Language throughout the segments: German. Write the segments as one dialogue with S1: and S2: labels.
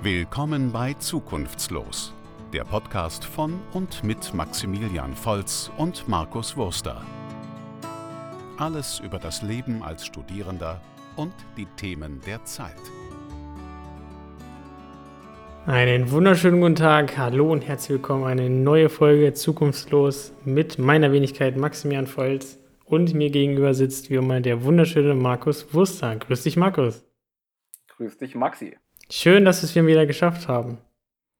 S1: Willkommen bei Zukunftslos, der Podcast von und mit Maximilian Volz und Markus Wurster. Alles über das Leben als Studierender und die Themen der Zeit.
S2: Einen wunderschönen guten Tag, hallo und herzlich willkommen. Eine neue Folge Zukunftslos mit meiner Wenigkeit Maximilian Volz und mir gegenüber sitzt wie immer der wunderschöne Markus Wurster. Grüß dich, Markus.
S3: Grüß dich, Maxi.
S2: Schön, dass wir es wieder geschafft haben.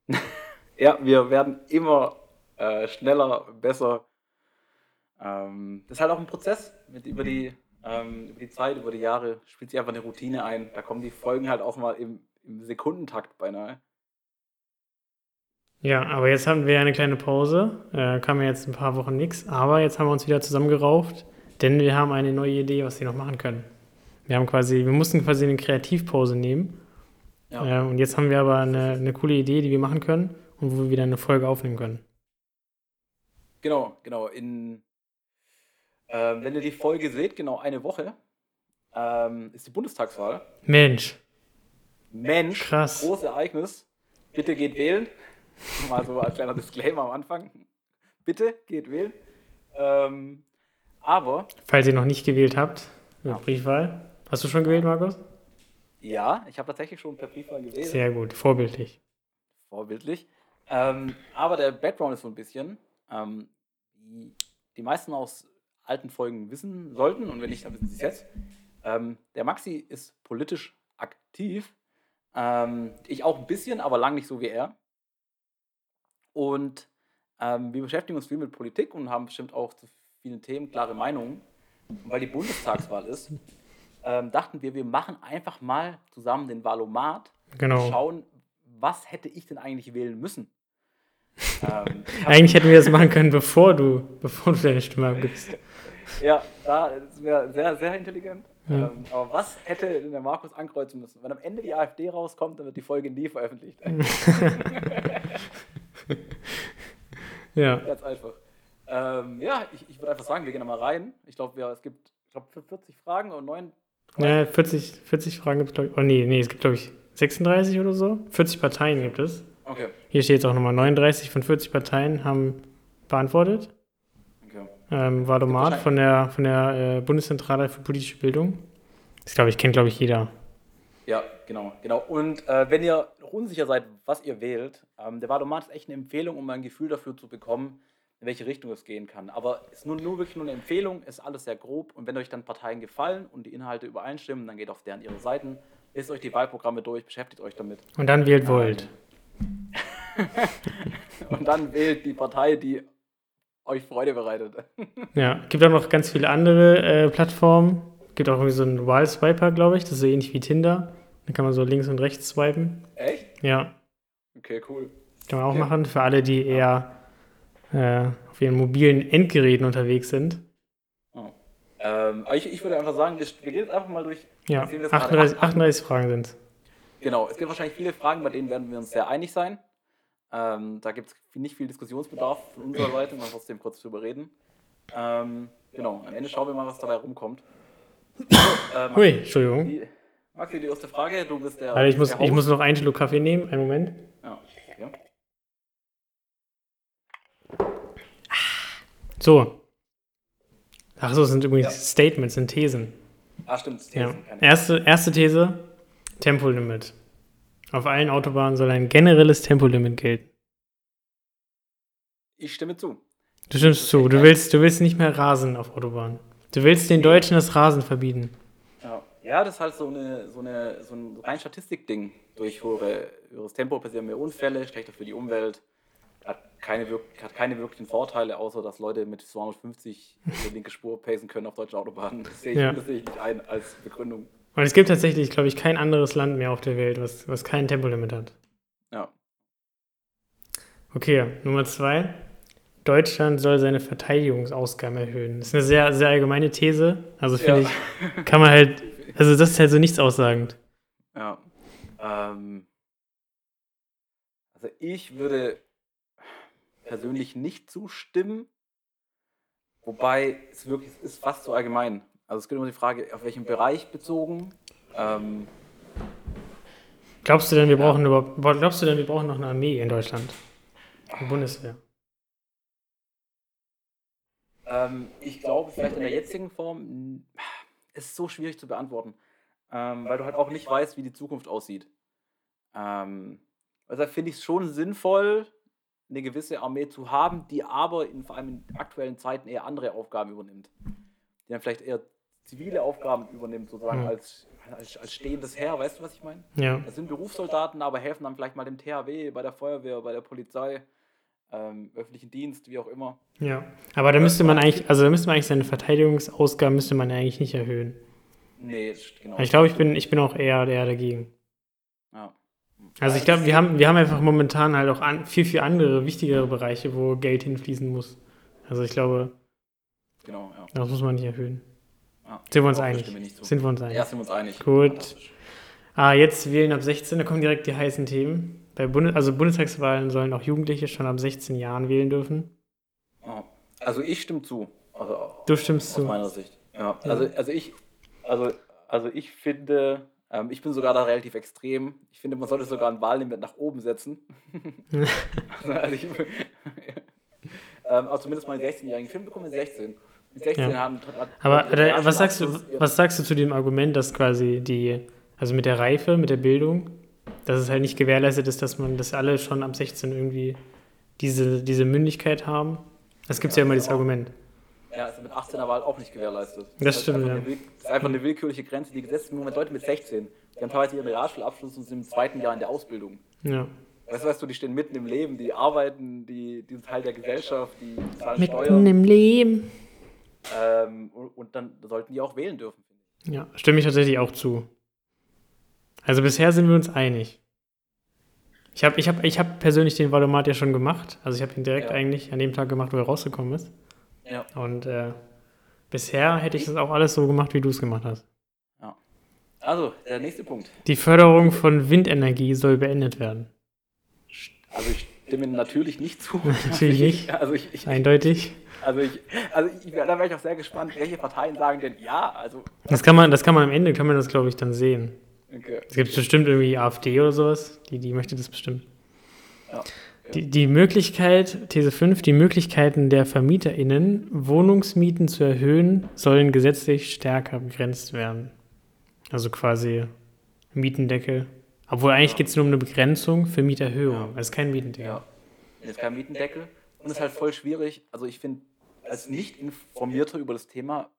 S3: ja, wir werden immer äh, schneller, besser. Ähm, das ist halt auch ein Prozess. Mit über, die, ähm, über die Zeit, über die Jahre spielt sich einfach eine Routine ein. Da kommen die Folgen halt auch mal im, im Sekundentakt beinahe.
S2: Ja, aber jetzt haben wir eine kleine Pause. Äh, kam ja jetzt ein paar Wochen nichts. Aber jetzt haben wir uns wieder zusammengerauft, denn wir haben eine neue Idee, was wir noch machen können. Wir haben quasi, wir mussten quasi eine Kreativpause nehmen ja. Äh, und jetzt haben wir aber eine, eine coole Idee, die wir machen können und wo wir wieder eine Folge aufnehmen können.
S3: Genau, genau. In, äh, wenn ihr die Folge seht, genau eine Woche, ähm, ist die Bundestagswahl.
S2: Mensch.
S3: Mensch.
S2: Krass.
S3: Großes Ereignis. Bitte geht wählen. Mal so als kleiner Disclaimer am Anfang. Bitte geht wählen. Ähm, aber.
S2: Falls ihr noch nicht gewählt habt, ja. Briefwahl. Hast du schon gewählt, Markus?
S3: Ja, ich habe tatsächlich schon per Briefwahl gewählt.
S2: Sehr gut, vorbildlich.
S3: Vorbildlich. Ähm, aber der Background ist so ein bisschen, ähm, die, die meisten aus alten Folgen wissen sollten, und wenn nicht, dann wissen sie es jetzt. Ähm, der Maxi ist politisch aktiv. Ähm, ich auch ein bisschen, aber lang nicht so wie er. Und ähm, wir beschäftigen uns viel mit Politik und haben bestimmt auch zu vielen Themen klare Meinungen. Und weil die Bundestagswahl ist, ähm, dachten wir, wir machen einfach mal zusammen den Valomat
S2: genau.
S3: und schauen, was hätte ich denn eigentlich wählen müssen.
S2: ähm, eigentlich hätten wir das machen können, bevor du, bevor du deine Stimme abgibst.
S3: ja, das wäre sehr, sehr intelligent. Ja. Ähm, aber was hätte denn der Markus ankreuzen müssen? Wenn am Ende die AfD rauskommt, dann wird die Folge nie veröffentlicht.
S2: ja.
S3: Ganz einfach. Ähm, ja, ich, ich würde einfach sagen, wir gehen mal rein. Ich glaube, es gibt ich glaub, 40 Fragen und neun
S2: ja, 40, 40 Fragen gibt es, glaube ich. Oh nee, nee, es gibt, glaube ich, 36 oder so. 40 Parteien gibt es.
S3: Okay.
S2: Hier steht jetzt auch nochmal, 39 von 40 Parteien haben beantwortet. Okay. Ähm, Wadomat von der, von der äh, Bundeszentrale für politische Bildung. Das, glaube ich, kennt, glaube ich, jeder.
S3: Ja, genau, genau. Und äh, wenn ihr noch unsicher seid, was ihr wählt, ähm, der Wadomat ist echt eine Empfehlung, um ein Gefühl dafür zu bekommen, in welche Richtung es gehen kann. Aber es ist nur, nur wirklich nur eine Empfehlung, ist alles sehr grob. Und wenn euch dann Parteien gefallen und die Inhalte übereinstimmen, dann geht auf deren ihre Seiten, lest euch die Wahlprogramme durch, beschäftigt euch damit.
S2: Und dann wählt ähm, Volt.
S3: und dann wählt die Partei, die euch Freude bereitet.
S2: ja, gibt auch noch ganz viele andere äh, Plattformen. Gibt auch irgendwie so einen Wild-Swiper, glaube ich. Das ist so ähnlich wie Tinder. Da kann man so links und rechts swipen.
S3: Echt?
S2: Ja.
S3: Okay, cool.
S2: Kann man auch okay. machen für alle, die eher äh, auf ihren mobilen Endgeräten unterwegs sind.
S3: Oh. Ähm, ich, ich, würde einfach sagen, wir, gehen jetzt einfach mal durch.
S2: Ja, 38, 38 Fragen sind
S3: Genau, es gibt wahrscheinlich viele Fragen, bei denen werden wir uns sehr einig sein. Ähm, da gibt es nicht viel Diskussionsbedarf von unserer Seite, man trotzdem kurz drüber reden. Ähm, genau, am Ende schauen wir mal, was dabei rumkommt.
S2: ähm, Hui, Entschuldigung.
S3: Die, Maxi, die erste Frage, du bist der.
S2: Also ich, muss, der ich muss noch einen Schluck Kaffee nehmen, einen Moment.
S3: Ja.
S2: So. Ach so, sind übrigens ja. Statements, sind Thesen.
S3: Ah, stimmt,
S2: Thesen. Ja. Erste, erste These, Tempolimit. Auf allen Autobahnen soll ein generelles Tempolimit gelten.
S3: Ich stimme zu.
S2: Du stimmst zu. Du willst, du willst nicht mehr rasen auf Autobahnen. Du willst den Deutschen das Rasen verbieten.
S3: Ja, ja das ist halt so, eine, so, eine, so ein rein Statistikding. Durch höheres Tempo passieren mehr Unfälle, schlechter für die Umwelt hat keine, hat keine wirklichen Vorteile, außer dass Leute mit 250 die linke Spur pacen können auf deutschen Autobahnen. Das sehe ich, ja. das sehe ich nicht ein als Begründung.
S2: Und es gibt tatsächlich, glaube ich, kein anderes Land mehr auf der Welt, was, was kein Tempolimit hat.
S3: Ja.
S2: Okay, Nummer zwei. Deutschland soll seine Verteidigungsausgaben erhöhen. Das ist eine sehr, sehr allgemeine These. Also finde ja. ich, kann man halt, also das ist halt so nichts aussagend.
S3: Ja. Ähm, also ich würde persönlich nicht zustimmen. Wobei es wirklich es ist fast so allgemein. Also es geht immer die Frage, auf welchen Bereich bezogen. Ähm,
S2: Glaubst du denn, wir brauchen überhaupt, glaubst du denn, wir brauchen noch eine Armee in Deutschland? Eine Bundeswehr?
S3: Ähm, ich glaube, vielleicht in der jetzigen Form ist es so schwierig zu beantworten, ähm, weil du halt auch nicht weißt, wie die Zukunft aussieht. Ähm, also finde ich es schon sinnvoll, eine gewisse Armee zu haben, die aber in, vor allem in aktuellen Zeiten eher andere Aufgaben übernimmt. Die dann vielleicht eher zivile Aufgaben übernimmt, sozusagen mhm. als, als, als, stehendes Heer. Weißt du, was ich meine?
S2: Ja.
S3: Das sind Berufssoldaten, aber helfen dann vielleicht mal dem THW, bei der Feuerwehr, bei der Polizei, ähm, öffentlichen Dienst, wie auch immer.
S2: Ja, aber da müsste man eigentlich, also da müsste man eigentlich seine Verteidigungsausgaben müsste man eigentlich nicht erhöhen.
S3: Nee, genau.
S2: Ich glaube, ich bin, ich bin auch eher, eher dagegen.
S3: Ja.
S2: Also ich glaube, wir haben, wir haben einfach momentan halt auch an, viel, viel andere, wichtigere Bereiche, wo Geld hinfließen muss. Also ich glaube,
S3: genau, ja.
S2: das muss man nicht erhöhen. Ja, sind wir uns einig? Sind wir uns einig?
S3: Ja, sind wir uns einig.
S2: Gut. Ah, jetzt wählen ab 16, da kommen direkt die heißen Themen. Bei Bundes also Bundestagswahlen sollen auch Jugendliche schon ab 16 Jahren wählen dürfen.
S3: Also ich stimme zu. Also
S2: du stimmst
S3: aus
S2: zu.
S3: Aus meiner Sicht. Ja. Also, also ich, also, also ich finde, ähm, ich bin sogar da relativ extrem. Ich finde, man sollte sogar ein Wahllimit nach oben setzen. also ich, ähm, also zumindest meine 16-Jährigen. Ich finde, bekommen 16. Mit 16 ja. haben.
S2: Aber äh, was sagst du, was sagst du zu dem Argument, dass quasi die, also mit der Reife, mit der Bildung, dass es halt nicht gewährleistet ist, dass man, dass alle schon ab 16 irgendwie diese, diese Mündigkeit haben? Das gibt es ja, ja immer dieses Argument.
S3: Ja, ist mit 18er Wahl auch nicht gewährleistet.
S2: Das, das stimmt, ja.
S3: Das ist einfach eine willkürliche Grenze, die gesetzt wird. Moment Leute mit 16, die haben teilweise ihren Realschulabschluss und sind im zweiten Jahr in der Ausbildung.
S2: Ja.
S3: Weißt du, weißt du, die stehen mitten im Leben, die arbeiten, die, die sind Teil der Gesellschaft, die
S2: zahlen mitten Steuern. Mitten im Leben.
S3: Ähm, und, und, dann sollten die auch wählen dürfen.
S2: Ja, stimme ich tatsächlich auch zu. Also bisher sind wir uns einig. Ich habe ich hab, ich hab persönlich den Valomat ja schon gemacht. Also ich habe ihn direkt ja. eigentlich an dem Tag gemacht, wo er rausgekommen ist.
S3: Ja.
S2: Und äh, bisher hätte ich das auch alles so gemacht, wie du es gemacht hast.
S3: Ja. Also, der nächste Punkt.
S2: Die Förderung von Windenergie soll beendet werden.
S3: Also ich stimme natürlich nicht zu.
S2: natürlich nicht. Also ich, ich, Eindeutig.
S3: Also, ich, also ich, da wäre ich auch sehr gespannt, welche Parteien sagen denn ja. Also,
S2: das kann man, das kann man am Ende, kann man das, glaube ich, dann sehen.
S3: Okay.
S2: Es gibt bestimmt irgendwie AfD oder sowas, die, die möchte das bestimmt. Ja. Die, die Möglichkeit, These 5, die Möglichkeiten der VermieterInnen, Wohnungsmieten zu erhöhen, sollen gesetzlich stärker begrenzt werden. Also quasi Mietendeckel. Obwohl eigentlich geht es nur um eine Begrenzung für Mieterhöhung. Ja. Also kein Mietendeckel.
S3: Ja. Es ist kein Mietendeckel. Und es ist halt voll schwierig. Also ich finde, als Nicht-Informierter über das Thema,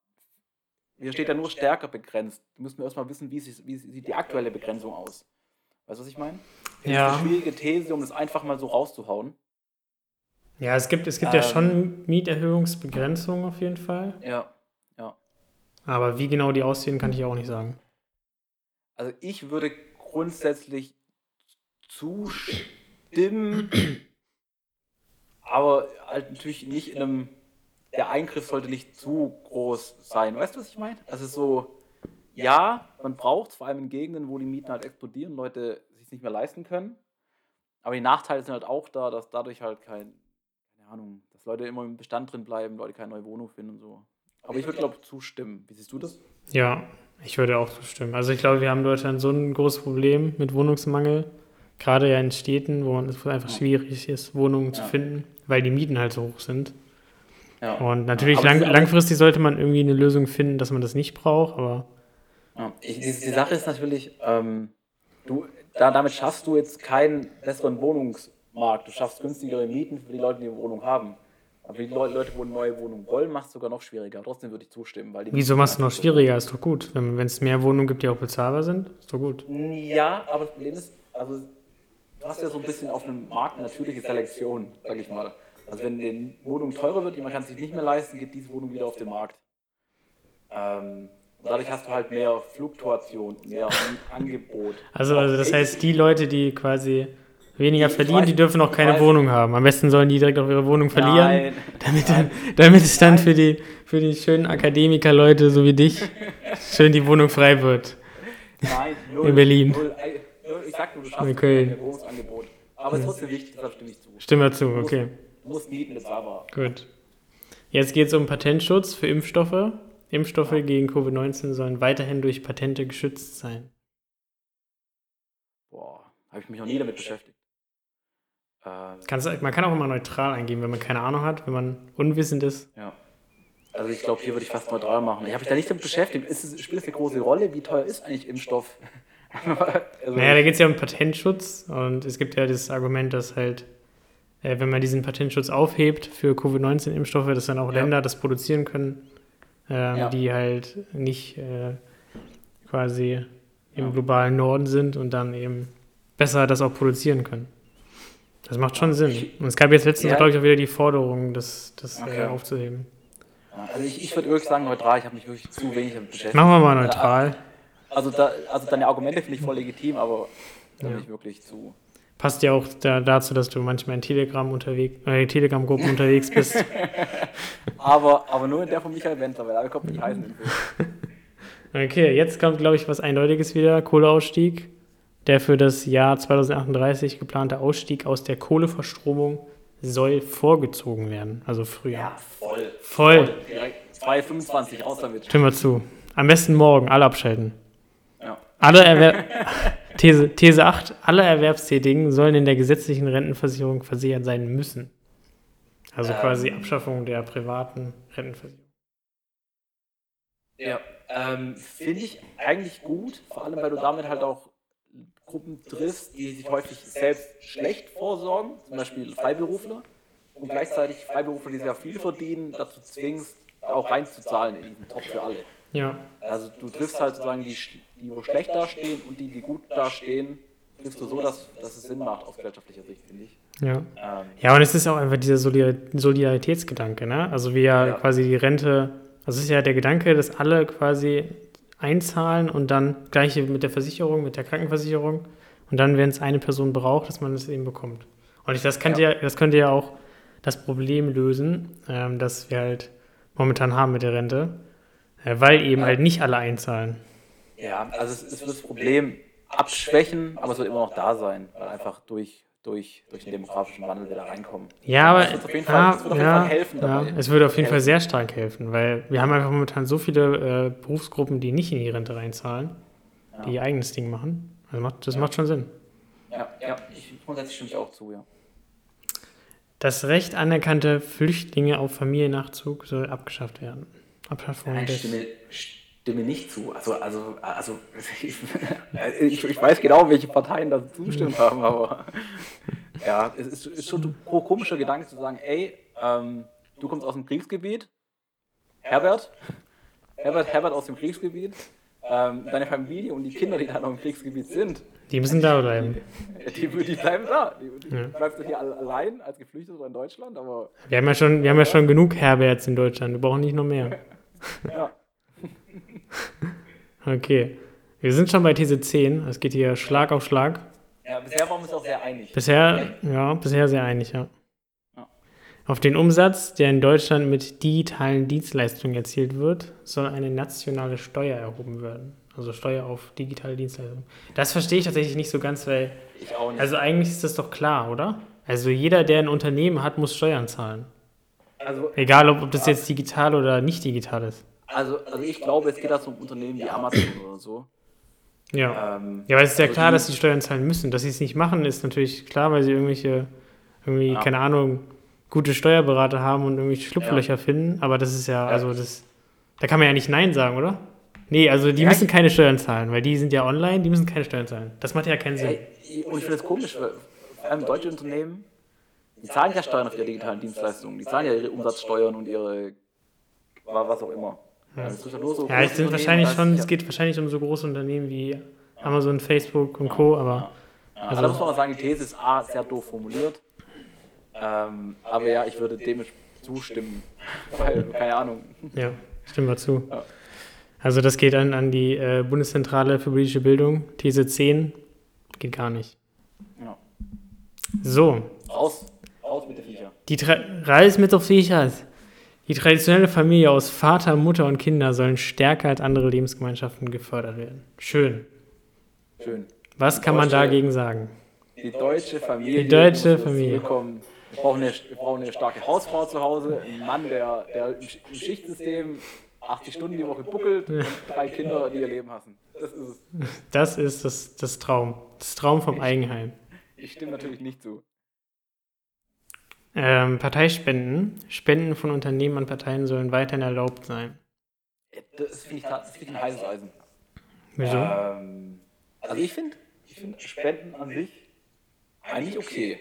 S3: hier steht ja nur stärker begrenzt. Da müssen wir erstmal wissen, wie, sie, wie sieht die aktuelle Begrenzung aus. Weißt du, was ich meine?
S2: Ja.
S3: Ist eine schwierige These, um das einfach mal so rauszuhauen.
S2: Ja, es gibt, es gibt ähm, ja schon Mieterhöhungsbegrenzungen auf jeden Fall.
S3: Ja, ja.
S2: Aber wie genau die aussehen, kann ich auch nicht sagen.
S3: Also ich würde grundsätzlich zustimmen, aber halt natürlich nicht in einem, der Eingriff sollte nicht zu groß sein. Weißt du, was ich meine? Also so, ja, man braucht es, vor allem in Gegenden, wo die Mieten halt explodieren, Leute sich nicht mehr leisten können. Aber die Nachteile sind halt auch da, dass dadurch halt kein, keine Ahnung, dass Leute immer im Bestand drin bleiben, Leute keine neue Wohnung finden und so. Aber ich würde, glaube ich, zustimmen. Wie siehst du das?
S2: Ja, ich würde auch zustimmen. Also ich glaube, wir haben in Deutschland so ein großes Problem mit Wohnungsmangel. Gerade ja in Städten, wo es einfach schwierig ist, Wohnungen ja. zu finden, weil die Mieten halt so hoch sind. Ja. Und natürlich lang, langfristig sollte man irgendwie eine Lösung finden, dass man das nicht braucht, aber
S3: ja, ich, die, die, Sache ist natürlich, ähm, du, da, damit schaffst du jetzt keinen besseren Wohnungsmarkt. Du schaffst günstigere Mieten für die Leute, die eine Wohnung haben. Aber für die Leute, die eine neue Wohnung wollen, machst du sogar noch schwieriger. Trotzdem würde ich zustimmen. Weil
S2: Wieso machst du noch schwieriger? Ist doch gut. Wenn es mehr Wohnungen gibt, die auch bezahlbar sind, ist doch gut.
S3: Ja, aber das Problem ist, also du hast ja so ein bisschen auf einem Markt eine natürliche Selektion, sag ich mal. Also wenn die Wohnung teurer wird, jemand kann es sich nicht mehr leisten, geht diese Wohnung wieder auf den Markt. Ähm, dadurch hast du halt mehr Fluktuation, mehr Angebot.
S2: Also, also das heißt, die Leute, die quasi weniger verdienen, die dürfen auch keine Wohnung haben. Am besten sollen die direkt auch ihre Wohnung verlieren, nein, damit, nein, damit es dann für die, für die schönen Akademiker-Leute so wie dich schön die Wohnung frei wird.
S3: Nein, null,
S2: In Berlin.
S3: Null. Ich sag nur, du schaffst
S2: In Köln.
S3: ein Wohnungsangebot. Aber es ist trotzdem wichtig, deshalb stimme ich zu.
S2: Stimme zu, okay.
S3: Du musst mieten, bezahlbar.
S2: Gut. Jetzt geht es um Patentschutz für Impfstoffe. Impfstoffe gegen Covid-19 sollen weiterhin durch Patente geschützt sein.
S3: boah, habe ich mich noch nie damit beschäftigt.
S2: Ähm, Kannst, man kann auch immer neutral eingeben, wenn man keine Ahnung hat, wenn man unwissend ist.
S3: Ja. Also ich glaube, hier würde ich fast neutral machen. Ich habe mich da nicht damit beschäftigt. Ist es, spielt es eine große Rolle? Wie teuer ist eigentlich Impfstoff?
S2: also naja, da geht es ja um Patentschutz und es gibt ja das Argument, dass halt, äh, wenn man diesen Patentschutz aufhebt für Covid-19-Impfstoffe, dass dann auch ja. Länder das produzieren können, äh, ja. die halt nicht äh, quasi im ja. globalen Norden sind und dann eben besser das auch produzieren können. Das macht schon Sinn. Und es gab jetzt letztens, glaube ich, auch wieder die Forderung, das, das äh, okay. aufzuheben.
S3: Also ich, ich würde wirklich sagen neutral, ich habe mich wirklich zu wenig damit beschäftigt.
S2: Machen wir mal neutral.
S3: Also, da, also deine Argumente finde ich voll legitim, aber da bin ich wirklich zu.
S2: Passt ja auch da, dazu, dass du manchmal in Telegram unterwegs, äh, Telegram-Gruppen unterwegs bist.
S3: aber, aber nur in der von Michael Wendler, weil da kommt nicht heißen.
S2: okay, jetzt kommt, glaube ich, was Eindeutiges wieder. Kohleausstieg. Der für das Jahr 2038 geplante Ausstieg aus der Kohleverstromung soll vorgezogen werden, also früher. Ja,
S3: voll.
S2: Voll.
S3: voll. Direkt 2,25 raus damit.
S2: Stimmt mal zu. Am besten morgen, alle abschalten. Ja. Alle Erwer These, These 8, alle Erwerbstätigen sollen in der gesetzlichen Rentenversicherung versichert sein müssen. Also ähm, quasi Abschaffung der privaten Rentenversicherung.
S3: Ja, ähm, finde ich eigentlich gut, vor allem weil du damit halt auch Gruppen triffst, die sich häufig selbst schlecht vorsorgen, zum Beispiel Freiberufler, und gleichzeitig Freiberufler, die sehr viel verdienen, dazu zwingst, auch reinzuzahlen in diesen Top für alle.
S2: Ja.
S3: Also du triffst halt sozusagen die, die wo schlecht dastehen und die, die gut dastehen, triffst du so, dass, dass es Sinn macht aus gesellschaftlicher Sicht, finde ich.
S2: Ja. Ähm, ja, und es ist auch einfach dieser Solidaritätsgedanke, ne? Also wie ja, ja. quasi die Rente, also es ist ja der Gedanke, dass alle quasi einzahlen und dann gleiche mit der Versicherung, mit der Krankenversicherung und dann, wenn es eine Person braucht, dass man es eben bekommt. Und ich, das, könnte ja. ja. das könnte ja auch das Problem lösen, ähm, das wir halt momentan haben mit der Rente, äh, weil eben ja. halt nicht alle einzahlen.
S3: Ja, also es, wird das Problem abschwächen, aber es wird immer noch da sein, weil einfach durch durch, durch den demografischen Wandel wieder reinkommen.
S2: Ja, aber es wird auf jeden Fall, ja, jeden ja, helfen. Ja, es würde auf jeden helfen. Fall sehr stark helfen, weil wir haben einfach momentan so viele äh, Berufsgruppen, die nicht in die Rente reinzahlen, ja. die ihr eigenes Ding machen. Also macht, das macht schon Sinn.
S3: Ja, ja, ich grundsätzlich stimme ich auch zu, ja.
S2: Das Recht anerkannte Flüchtlinge auf Familiennachzug soll abgeschafft werden.
S3: Nein, stimme, stimme nicht zu. Also, also, also ich, ich, weiß genau, welche Parteien da zustimmt haben, aber ja, es ist, ist schon ein komischer Gedanke zu sagen, ey, ähm, du kommst aus dem Kriegsgebiet, Herbert, Herbert, Herbert aus dem Kriegsgebiet, ähm, deine Familie und die Kinder, die da noch im Kriegsgebiet sind.
S2: Die müssen da bleiben.
S3: Die, die, die bleiben da. Die, die ja. bleibst du hier allein als Geflüchteter in Deutschland, aber.
S2: Wir haben ja schon, wir haben ja schon genug Herberts in Deutschland, wir brauchen nicht noch mehr. ja. okay. Wir sind schon bei These 10. Es geht hier Schlag auf Schlag.
S3: Ja, bisher waren wir uns auch sehr einig.
S2: Bisher, ja, bisher sehr einig, ja. ja. Auf den Umsatz, der in Deutschland mit digitalen Dienstleistungen erzielt wird, soll eine nationale Steuer erhoben werden. Also Steuer auf digitale Dienstleistungen. Das verstehe ich tatsächlich nicht so ganz, weil. Ich auch nicht. Also eigentlich ist das doch klar, oder? Also jeder, der ein Unternehmen hat, muss Steuern zahlen. Also, Egal, ob, ob das jetzt digital oder nicht digital ist.
S3: Also, also ich glaube, es geht da so um Unternehmen wie Amazon oder so.
S2: Ja. Ähm, ja, weil es ist ja also klar, dass sie Steuern zahlen müssen. Dass sie es nicht machen, ist natürlich klar, weil sie irgendwelche, irgendwie, ja. keine Ahnung, gute Steuerberater haben und irgendwie Schlupflöcher ja. finden. Aber das ist ja, also das, da kann man ja nicht Nein sagen, oder? Nee, also die ja, müssen keine Steuern zahlen, weil die sind ja online, die müssen keine Steuern zahlen. Das macht ja keinen Sinn.
S3: Und ich finde das komisch, weil vor allem deutsche Unternehmen, die zahlen ja Steuern auf ihre digitalen Dienstleistungen. Die zahlen ja ihre Umsatzsteuern und ihre, was auch immer.
S2: Ja, es so ja, es sind wahrscheinlich schon, es geht wahrscheinlich um so große Unternehmen wie Amazon, Facebook und Co. Aber
S3: ja. also, da muss man auch sagen, die These ist A, sehr doof formuliert. Ähm, aber ja, ich würde dem zustimmen. Weil, keine Ahnung.
S2: Ja, stimmen wir zu. Ja. Also das geht an, an die äh, Bundeszentrale für politische Bildung. These 10 geht gar nicht. Ja. So.
S3: Raus, raus mit der Viecher.
S2: Die Reis mit der Viecher. Die traditionelle Familie aus Vater, Mutter und Kinder sollen stärker als andere Lebensgemeinschaften gefördert werden. Schön.
S3: Schön.
S2: Was kann man dagegen sagen?
S3: Die deutsche Familie.
S2: Die deutsche Familie. Wir
S3: brauchen, eine, wir brauchen eine starke Hausfrau zu Hause, einen Mann, der, der im Schichtsystem 80 Stunden die Woche buckelt und drei Kinder, die ihr Leben hassen. Das ist es.
S2: Das ist das, das Traum. Das Traum vom Eigenheim.
S3: Ich stimme natürlich nicht zu.
S2: Ähm, Parteispenden. Spenden von Unternehmen an Parteien sollen weiterhin erlaubt sein.
S3: Das finde ich, das find ich ein heißes Eisen.
S2: Wieso?
S3: Ähm, also ich finde ich find Spenden an sich eigentlich okay.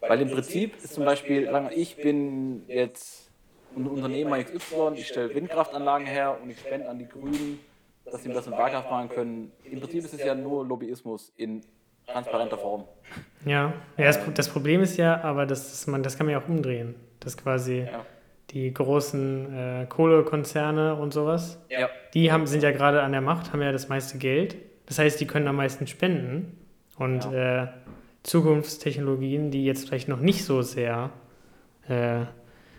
S3: Weil im Prinzip ist zum Beispiel, sagen wir, ich bin jetzt ein Unternehmer XY, ich stelle Windkraftanlagen her und ich spende an die Grünen, dass sie das in Wahlkampf machen können. Im Prinzip ist es ja nur Lobbyismus in transparenter Form.
S2: Ja, ja das, das Problem ist ja, aber das, man, das kann man ja auch umdrehen. Dass quasi
S3: Ja.
S2: die großen äh, Kohlekonzerne und sowas,
S3: Ja.
S2: die haben, sind ja gerade an der Macht, haben ja das meiste Geld. Das heißt, die können am meisten spenden. Und äh, Zukunftstechnologien, die jetzt vielleicht noch nicht so sehr äh,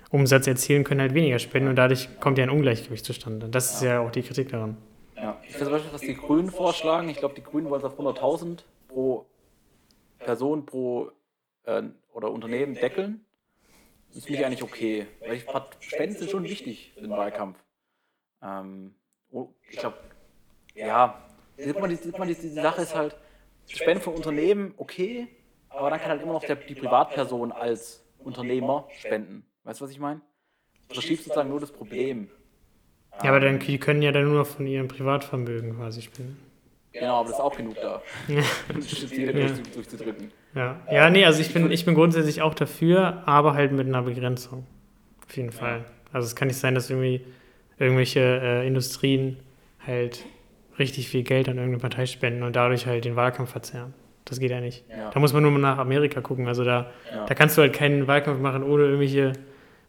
S2: Umsatz erzielen, können halt weniger spenden und dadurch kommt ja ein Ungleichgewicht zustande. Das ist ja auch die Kritik daran.
S3: Ja. Ich zum Beispiel, was die Grünen vorschlagen, ich glaube, die Grünen wollen es auf 100.000 pro Person, pro äh, oder Unternehmen deckeln. Das finde ich eigentlich okay. Weil ich, Spenden sind schon wichtig für den Wahlkampf. Ähm, oh, ich glaube, ja, mal, die, guck mal, die, die Sache ist halt, Spenden von Unternehmen, okay, aber dann kann halt immer noch der, die Privatperson als Unternehmer spenden. Weißt du, was ich meine? Du verschiebst sozusagen nur das Problem.
S2: Ja, aber dann, die können ja dann nur von ihrem Privatvermögen quasi spenden.
S3: Genau, aber das ist auch genug da. Ziele
S2: Ja.
S3: durchzu- durchzudrücken.
S2: Ja, ja nee, also ich bin, ich bin grundsätzlich auch dafür, aber halt mit einer Begrenzung. Auf jeden Fall. Also es kann nicht sein, dass irgendwie irgendwelche äh, Industrien halt richtig viel Geld an irgendeine Partei spenden und dadurch halt den Wahlkampf verzerren. Das geht ja nicht.
S3: Ja.
S2: Da muss man nur mal nach Amerika gucken. Also da,
S3: Ja.
S2: da kannst du halt keinen Wahlkampf machen, ohne irgendwelche,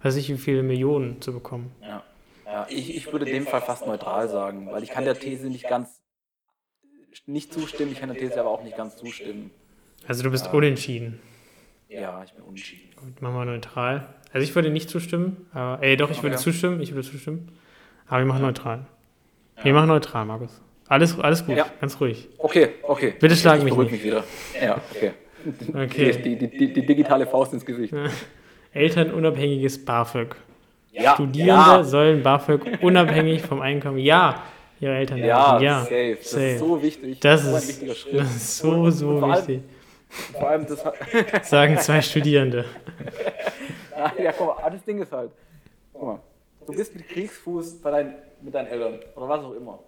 S2: weiß ich wie viele Millionen zu bekommen.
S3: Ja. Ja, ich, ich würde in dem Fall fast neutral sagen, weil ich kann der These nicht ganz nicht zustimmen, ich kann der These aber auch nicht ganz zustimmen.
S2: Also du bist unentschieden.
S3: Ja, ich bin unentschieden.
S2: Gut, machen wir neutral. Also ich würde nicht zustimmen, aber, ey, doch, ich würde
S3: Okay.
S2: zustimmen, ich würde zustimmen. Aber wir machen neutral. Wir machen neutral, Markus. Alles, alles gut,
S3: Ja.
S2: ganz ruhig.
S3: Okay, okay.
S2: Bitte schlag mich
S3: beruhig
S2: nicht.
S3: mich wieder. Ja, okay.
S2: Okay.
S3: Die, die, die, die digitale Faust ins Gesicht.
S2: Elternunabhängiges BAföG.
S3: Ja,
S2: Studierende
S3: ja,
S2: sollen BAföG unabhängig vom Einkommen. Ja, ihre Eltern.
S3: ja,
S2: ja.
S3: safe. Das
S2: safe.
S3: ist so wichtig.
S2: Das
S3: ein
S2: ist,
S3: wichtiger Schritt.
S2: das ist so, so
S3: vor allem-
S2: wichtig.
S3: Vor allem das
S2: Sagen zwei Studierende.
S3: Ah, ja, guck mal, das Ding ist halt, guck mal, du bist mit Kriegsfuß bei dein, mit deinen Eltern oder was auch immer.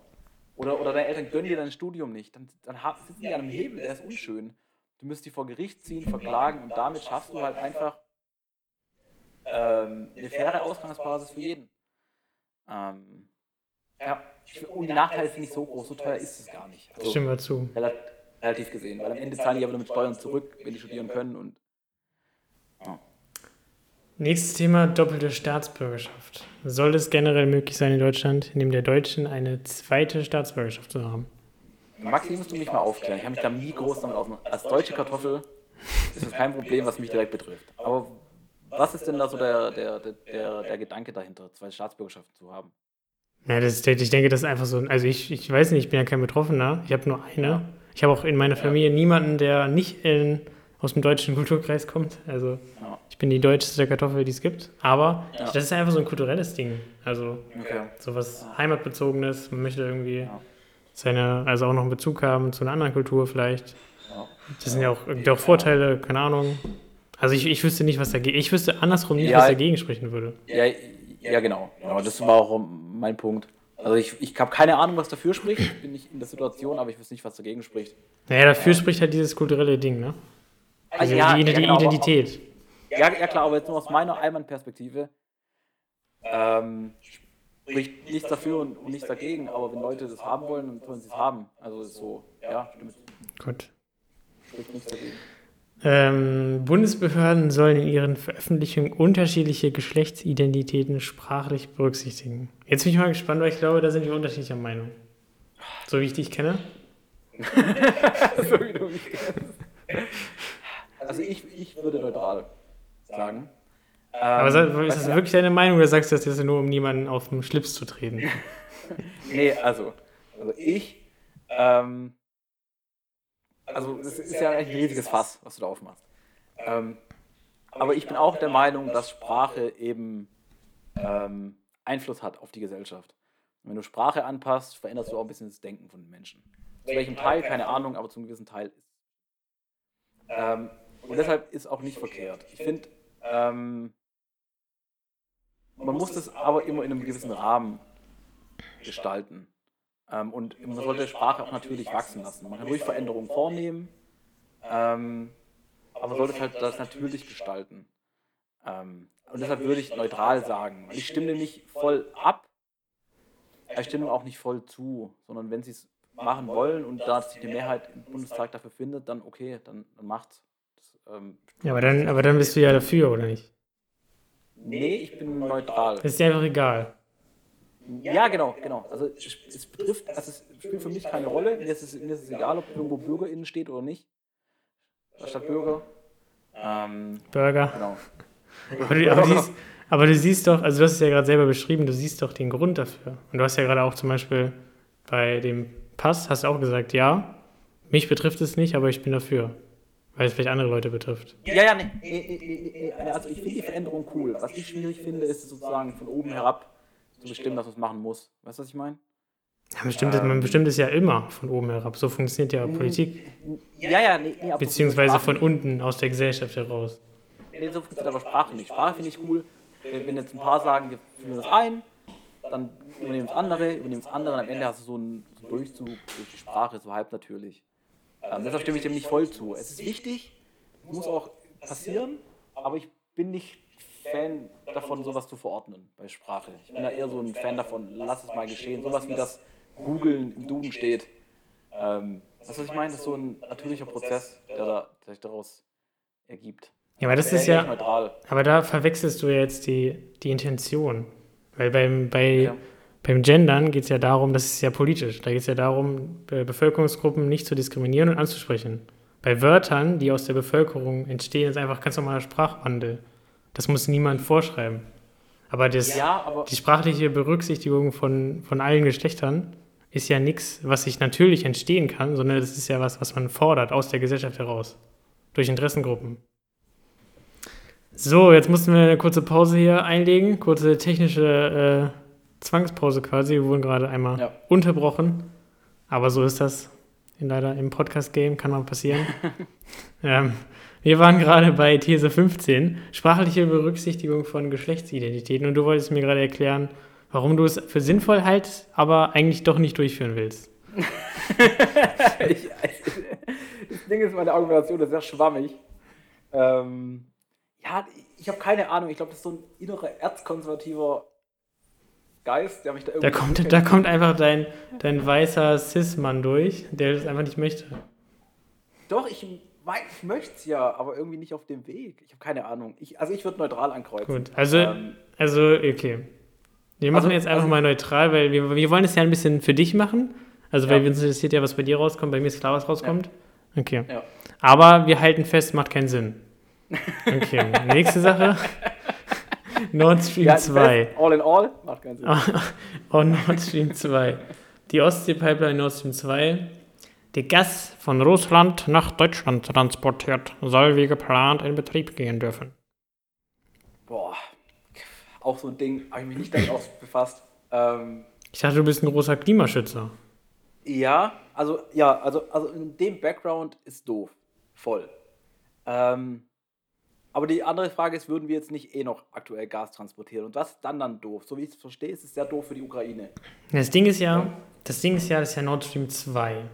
S3: Oder, oder deine Eltern gönnen dir dein Studium nicht. Dann, dann sitzen die an einem Hebel, der ist unschön. Du müsst die vor Gericht ziehen, verklagen und damit schaffst du halt einfach ähm, eine faire Ausgangsbasis für jeden. Ähm, ja, und die Nachteile sind nicht so groß, so teuer ist es gar nicht. Also,
S2: Stimmen wir zu.
S3: rela- relativ gesehen, weil am Ende zahlen die aber nur mit Steuern zurück, wenn die studieren können und
S2: Nächstes Thema, doppelte Staatsbürgerschaft. Soll es generell möglich sein in Deutschland, neben der deutschen, eine zweite Staatsbürgerschaft zu haben?
S3: Maxi, musst du mich mal aufklären. Ich habe mich da nie groß damit auseinandergesetzt. Als deutsche Kartoffel ist das kein Problem, was mich direkt betrifft. Aber was ist denn da so der, der, der, der, der Gedanke dahinter, zwei Staatsbürgerschaften zu haben?
S2: Ja, das, ist- ich denke, das ist einfach so. ein- Also ich, ich weiß nicht, ich bin ja kein Betroffener. Ich habe nur eine. Ich habe auch in meiner Familie niemanden, der nicht in, aus dem deutschen Kulturkreis kommt. Also
S3: Ja.
S2: ich bin die deutscheste Kartoffel, die es gibt. Aber
S3: Ja.
S2: das ist einfach so ein kulturelles Ding. Also
S3: Okay.
S2: sowas Heimatbezogenes. Man möchte irgendwie
S3: Ja.
S2: seine, also auch noch einen Bezug haben zu einer anderen Kultur vielleicht.
S3: Ja.
S2: Das sind ja auch, ja auch Vorteile, keine Ahnung. Also ich, ich wüsste nicht, was dagegen, ich wüsste andersrum nicht,
S3: Ja.
S2: was dagegen sprechen würde.
S3: Ja, ja genau. genau. Das war auch mein Punkt. Also ich, ich habe keine Ahnung, was dafür spricht. Ich bin nicht in der Situation, aber ich weiß nicht, was dagegen spricht.
S2: Naja, dafür spricht halt dieses kulturelle Ding, ne? Also
S3: ja,
S2: die, die
S3: ja, genau, aber-
S2: Identität.
S3: Ja, ja klar, aber jetzt nur aus meiner Einwandperspektive ähm, spricht nichts dafür und, und nichts dagegen, aber wenn Leute das haben wollen, dann sollen sie es haben. Also ist so, ja, stimmt,
S2: Gut.
S3: spricht nichts dagegen.
S2: Ähm, Bundesbehörden sollen in ihren Veröffentlichungen unterschiedliche Geschlechtsidentitäten sprachlich berücksichtigen. Jetzt bin ich mal gespannt, weil ich glaube, da sind wir unterschiedlicher Meinung. So wie ich dich kenne.
S3: so wie du mich kennst. Also ich, ich würde neutral sagen.
S2: Aber
S3: Ähm,
S2: ist das wirklich deine Meinung oder sagst du das jetzt nur, um niemanden auf den Schlips zu treten?
S3: Nee, also, also ich, ähm, also es ist ja ein riesiges Fass, was du da aufmachst. Ähm, aber ich bin auch der Meinung, dass Sprache eben ähm, Einfluss hat auf die Gesellschaft. Und wenn du Sprache anpasst, veränderst du auch ein bisschen das Denken von den Menschen. Zu welchem Teil, keine Ahnung, aber zum gewissen Teil ist. Ähm, und deshalb ist auch nicht verkehrt. Ich finde, ähm, man muss das aber immer in einem gewissen Rahmen gestalten. Ähm, und man sollte Sprache auch natürlich wachsen lassen. Man kann ruhig Veränderungen vornehmen, ähm, aber man sollte halt das natürlich gestalten. Ähm, und deshalb würde ich neutral sagen. Ich stimme nicht voll ab, ich stimme auch nicht voll zu, sondern wenn sie es machen wollen und da sich die Mehrheit im Bundestag dafür findet, dann okay, dann, dann macht's. Das,
S2: ähm, ja, aber dann, aber dann bist du ja dafür, oder nicht?
S3: Nee, ich bin neutral.
S2: Das ist dir einfach egal.
S3: Ja, genau, genau. Also es, es betrifft, also es spielt für mich keine Rolle. Mir ist es, mir ist es egal, ob irgendwo BürgerInnen steht oder nicht. Statt Bürger.
S2: Ähm, Burger. Genau. Aber du, aber, siehst, aber du siehst doch, also du hast es ja gerade selber beschrieben, du siehst doch den Grund dafür. Und du hast ja gerade auch zum Beispiel bei dem Pass, hast du auch gesagt, ja, mich betrifft es nicht, aber ich bin dafür. Weil es vielleicht andere Leute betrifft.
S3: Ja, ja, nee, nee, nee, nee. Also ich finde die Veränderung cool. Was ich schwierig finde, ist sozusagen von oben herab bestimmen, dass man es machen muss. Weißt du, was ich meine?
S2: Ja, bestimmt ähm, man bestimmt es ja immer von oben herab. So funktioniert ja Politik. Ja, ja, nee, nee Beziehungsweise von unten aus der Gesellschaft heraus.
S3: Nee, so funktioniert aber Sprache nicht. Sprache finde ich cool. Wenn jetzt ein paar sagen, wir führen das ein, dann übernehmen es andere, übernehmen es andere und am Ende hast du so einen, so einen Durchzug durch die Sprache, so halb natürlich. Ähm, deshalb stimme ich dem nicht voll zu. Es ist wichtig, muss auch passieren, aber ich bin nicht Fan davon, sowas zu verordnen bei Sprache. Ich bin da eher so ein Fan davon, lass es mal geschehen. Sowas wie das Googeln im Duden steht. Ähm, was ich meine? Das ist so ein natürlicher Prozess, der, da, der sich daraus ergibt.
S2: Ja, aber das ist ja. Aber da verwechselst du jetzt die, die Intention. Weil beim, bei, ja. beim Gendern geht es ja darum, das ist ja politisch. Da geht es ja darum, Bevölkerungsgruppen nicht zu diskriminieren und anzusprechen. Bei Wörtern, die aus der Bevölkerung entstehen, ist einfach ganz normaler Sprachwandel. Das muss niemand vorschreiben. Aber, das, ja, aber die sprachliche Berücksichtigung von, von allen Geschlechtern ist ja nichts, was sich natürlich entstehen kann, sondern das ist ja was, was man fordert aus der Gesellschaft heraus. Durch Interessengruppen. So, jetzt mussten wir eine kurze Pause hier einlegen, kurze technische äh, Zwangspause quasi. Wir wurden gerade einmal ja. unterbrochen. Aber so ist das leider im Podcast-Game, kann mal passieren. ähm, wir waren gerade bei These 15, sprachliche Berücksichtigung von Geschlechtsidentitäten. Und du wolltest mir gerade erklären, warum du es für sinnvoll hältst, aber eigentlich doch nicht durchführen willst.
S3: ich, das Ding ist, meine Argumentation ist sehr schwammig. Ähm, ja, ich habe keine Ahnung. Ich glaube, das ist so ein innerer erzkonservativer Geist, der mich da irgendwie.
S2: Da kommt, da kommt einfach dein, dein weißer Cis-Mann durch, der das einfach nicht möchte.
S3: Doch, ich, ich möchte es ja, aber irgendwie nicht auf dem Weg. Ich habe keine Ahnung. Ich, also ich würde neutral ankreuzen.
S2: Gut, also, ähm, also okay. Wir machen also, jetzt einfach also, mal neutral, weil wir, wir wollen es ja ein bisschen für dich machen. Also, weil ja. uns interessiert ja, was bei dir rauskommt. Bei mir ist klar, was rauskommt. Ja. Okay. Ja. Aber wir halten fest, macht keinen Sinn. Okay, nächste Sache. Nord Stream ja, 2.
S3: All in all, macht keinen Sinn.
S2: oh, Nord Stream 2. Die Ostsee-Pipeline Nord Stream 2, die Gas von Russland nach Deutschland transportiert, soll wie geplant in Betrieb gehen dürfen.
S3: Boah, auch so ein Ding, habe ich mich nicht damit befasst. Ähm,
S2: ich dachte, du bist ein großer Klimaschützer.
S3: Ja, also, ja, also, also in dem Background ist doof. Voll. Ähm, aber die andere Frage ist, würden wir jetzt nicht eh noch aktuell Gas transportieren? Und was dann dann doof? So wie ich es verstehe, ist es sehr doof für die Ukraine.
S2: Das Ding ist ja, das Ding ist ja, das ist ja Nord Stream 2.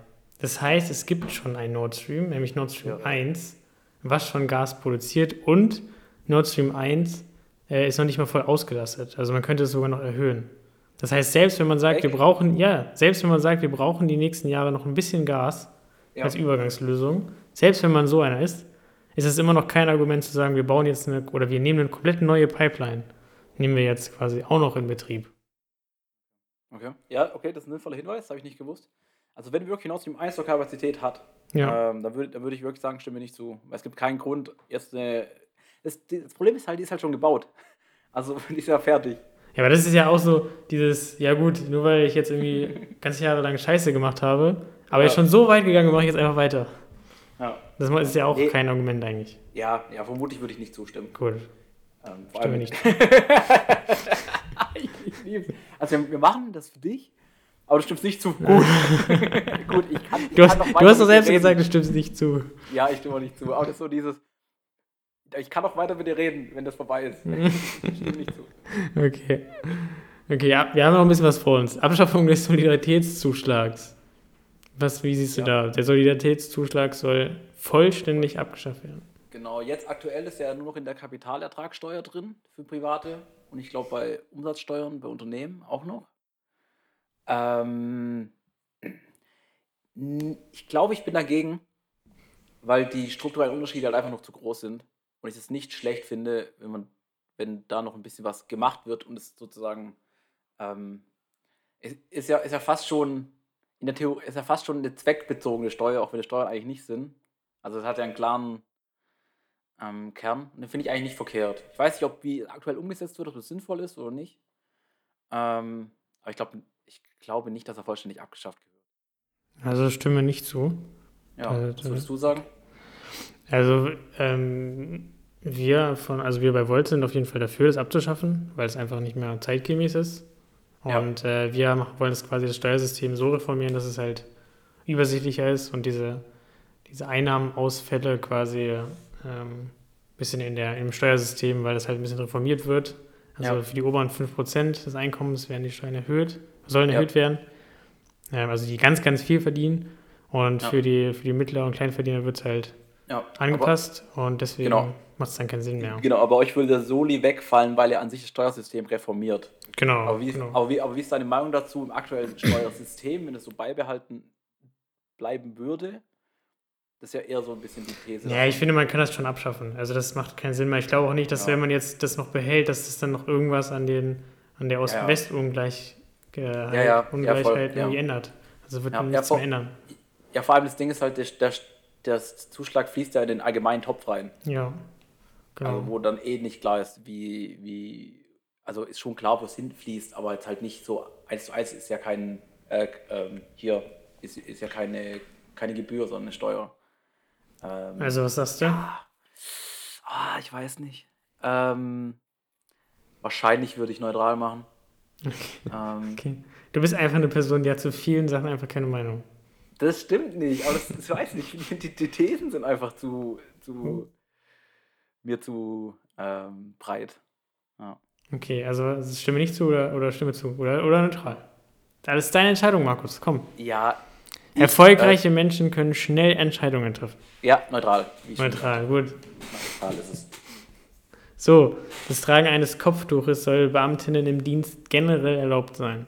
S2: Das heißt, es gibt schon ein Nord Stream, nämlich Nord Stream ja. 1, was schon Gas produziert und Nord Stream 1 äh, ist noch nicht mal voll ausgelastet. Also man könnte es sogar noch erhöhen. Das heißt, selbst wenn man sagt, Echt? wir brauchen, ja, selbst wenn man sagt, wir brauchen die nächsten Jahre noch ein bisschen Gas ja. als Übergangslösung, selbst wenn man so einer ist, ist es immer noch kein Argument zu sagen, wir bauen jetzt eine oder wir nehmen eine komplett neue Pipeline. Nehmen wir jetzt quasi auch noch in Betrieb.
S3: Okay. Ja, okay, das ist ein sinnvoller Hinweis, habe ich nicht gewusst. Also wenn wirklich Nord Stream 1 so Kapazität hat, ja. ähm, dann würde würd ich wirklich sagen, stimme nicht zu. Weil es gibt keinen Grund, jetzt eine. Das, das Problem ist halt, die ist halt schon gebaut. Also die ist ja fertig.
S2: Ja, aber das ist ja auch so dieses, ja gut, nur weil ich jetzt irgendwie ganz Jahre lang Scheiße gemacht habe, aber ja. ich schon so weit gegangen, mache ich jetzt einfach weiter. Ja. Das ist ja auch nee. kein Argument eigentlich.
S3: Ja, ja, vermutlich würde ich nicht zustimmen.
S2: Gut. Ähm, Stimme nicht.
S3: Eigentlich Also wir machen das für dich, aber du stimmst nicht zu. Gut.
S2: Gut, ich kann. Ich du hast, kann du hast doch selbst reden. gesagt, du stimmst nicht zu.
S3: Ja, ich stimme auch nicht zu. Aber das ist so dieses. Ich kann auch weiter mit dir reden, wenn das vorbei ist. ich
S2: stimme nicht zu. Okay. Okay, ja, wir haben noch ein bisschen was vor uns. Abschaffung des Solidaritätszuschlags. Was, wie siehst du ja. da? Der Solidaritätszuschlag soll vollständig abgeschafft werden.
S3: Genau, jetzt aktuell ist er nur noch in der Kapitalertragssteuer drin für Private und ich glaube bei Umsatzsteuern bei Unternehmen auch noch. Ähm, ich glaube, ich bin dagegen, weil die strukturellen Unterschiede halt einfach noch zu groß sind und ich es nicht schlecht finde, wenn man, wenn da noch ein bisschen was gemacht wird und es sozusagen ähm, ist, ja, ist ja fast schon in der Theorie ist ja fast schon eine zweckbezogene Steuer, auch wenn die Steuern eigentlich nicht sind. Also es hat ja einen klaren ähm, Kern. Und den finde ich eigentlich nicht verkehrt. Ich weiß nicht, ob wie aktuell umgesetzt wird, ob das sinnvoll ist oder nicht. Ähm, aber ich, glaub, ich glaube nicht, dass er vollständig abgeschafft wird.
S2: Also stimme nicht zu.
S3: Ja, da, was würdest du sagen?
S2: Also ähm, wir von, also wir bei Volt sind auf jeden Fall dafür, das abzuschaffen, weil es einfach nicht mehr zeitgemäß ist. Und ja. äh, wir wollen das quasi das Steuersystem so reformieren, dass es halt übersichtlicher ist und diese, diese Einnahmenausfälle quasi ähm, bisschen in der, im Steuersystem, weil das halt ein bisschen reformiert wird. Also ja. für die oberen 5% des Einkommens werden die Steuern erhöht, sollen erhöht ja. werden. Ähm, also die ganz, ganz viel verdienen. Und ja. für, die, für die mittleren und Kleinverdiener wird es halt angepasst aber, und deswegen genau. macht es dann keinen Sinn mehr.
S3: Genau, aber euch will der Soli wegfallen, weil er an sich das Steuersystem reformiert.
S2: Genau.
S3: Aber wie,
S2: genau.
S3: Aber, wie, aber wie ist deine Meinung dazu im aktuellen Steuersystem, wenn es so beibehalten bleiben würde? Das ist ja eher so ein bisschen die These.
S2: Ja, ich finde, man kann das schon abschaffen. Also das macht keinen Sinn mehr. Ich glaube auch nicht, dass ja. wenn man jetzt das noch behält, dass das dann noch irgendwas an, den, an der Ost-West-Ungleichheit
S3: ja, ja.
S2: Ungleichheit irgendwie ändert. Also wird nichts mehr ändern.
S3: Ja, vor allem das Ding ist halt, der, der, der Zuschlag fließt ja in den allgemeinen Topf rein.
S2: Ja.
S3: Genau. Also wo dann eh nicht klar ist, wie, wie, also ist schon klar, wo es hinfließt, aber jetzt halt nicht so eins zu eins ist ja kein, äh, ähm, hier ist, ist ja keine, keine Gebühr, sondern eine Steuer.
S2: Ähm, also was sagst du? Ja,
S3: ah, ich weiß nicht. Ähm, wahrscheinlich würde ich neutral machen.
S2: Okay. Ähm, okay. Du bist einfach eine Person, die hat zu vielen Sachen einfach keine Meinung.
S3: Das stimmt nicht, aber das, das weiß nicht. Die, die, Thesen sind einfach zu, zu hm. mir zu ähm, breit. Ja.
S2: Okay, also stimme nicht zu oder, oder stimme zu oder, oder neutral. Das ist deine Entscheidung, Markus. Komm.
S3: Ja,
S2: Erfolgreiche äh, Menschen können schnell Entscheidungen treffen.
S3: Ja, neutral.
S2: Neutral, gut. Neutral ist es. So, das Tragen eines Kopftuches soll Beamtinnen im Dienst generell erlaubt sein.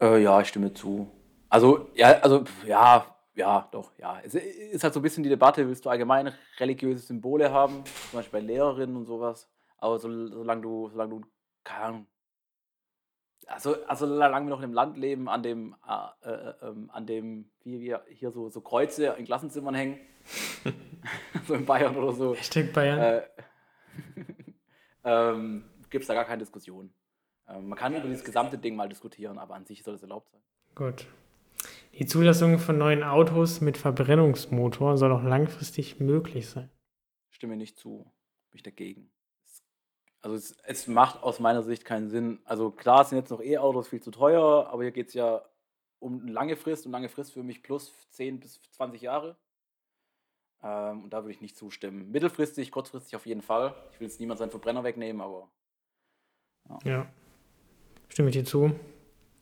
S3: Äh, ja, ich stimme zu. Also, ja, also, ja, ja, doch, ja. Es ist halt so ein bisschen die Debatte, willst du allgemein religiöse Symbole haben, zum Beispiel bei Lehrerinnen und sowas. Aber so, solange du, solange du, keine Ahnung, also, also solange wir noch im Land leben, an dem, äh, äh, ähm, an dem, wie wir hier so, so Kreuze in Klassenzimmern hängen, so in Bayern oder so.
S2: Hashtag Bayern. Äh,
S3: ähm, Gibt es da gar keine Diskussion. Ähm, man kann über dieses gesamte Ding mal diskutieren, aber an sich soll es erlaubt sein.
S2: Gut. Die Zulassung von neuen Autos mit Verbrennungsmotor soll auch langfristig möglich sein.
S3: Stimme nicht zu. Bin ich dagegen. Also es, es, macht aus meiner Sicht keinen Sinn. Also klar sind jetzt noch E-Autos viel zu teuer, aber hier geht es ja um eine lange Frist und lange Frist für mich plus 10 bis 20 Jahre. Ähm, und da würde ich nicht zustimmen. Mittelfristig, kurzfristig auf jeden Fall. Ich will jetzt niemand seinen Verbrenner wegnehmen, aber.
S2: Ja. ja. Stimme ich dir zu.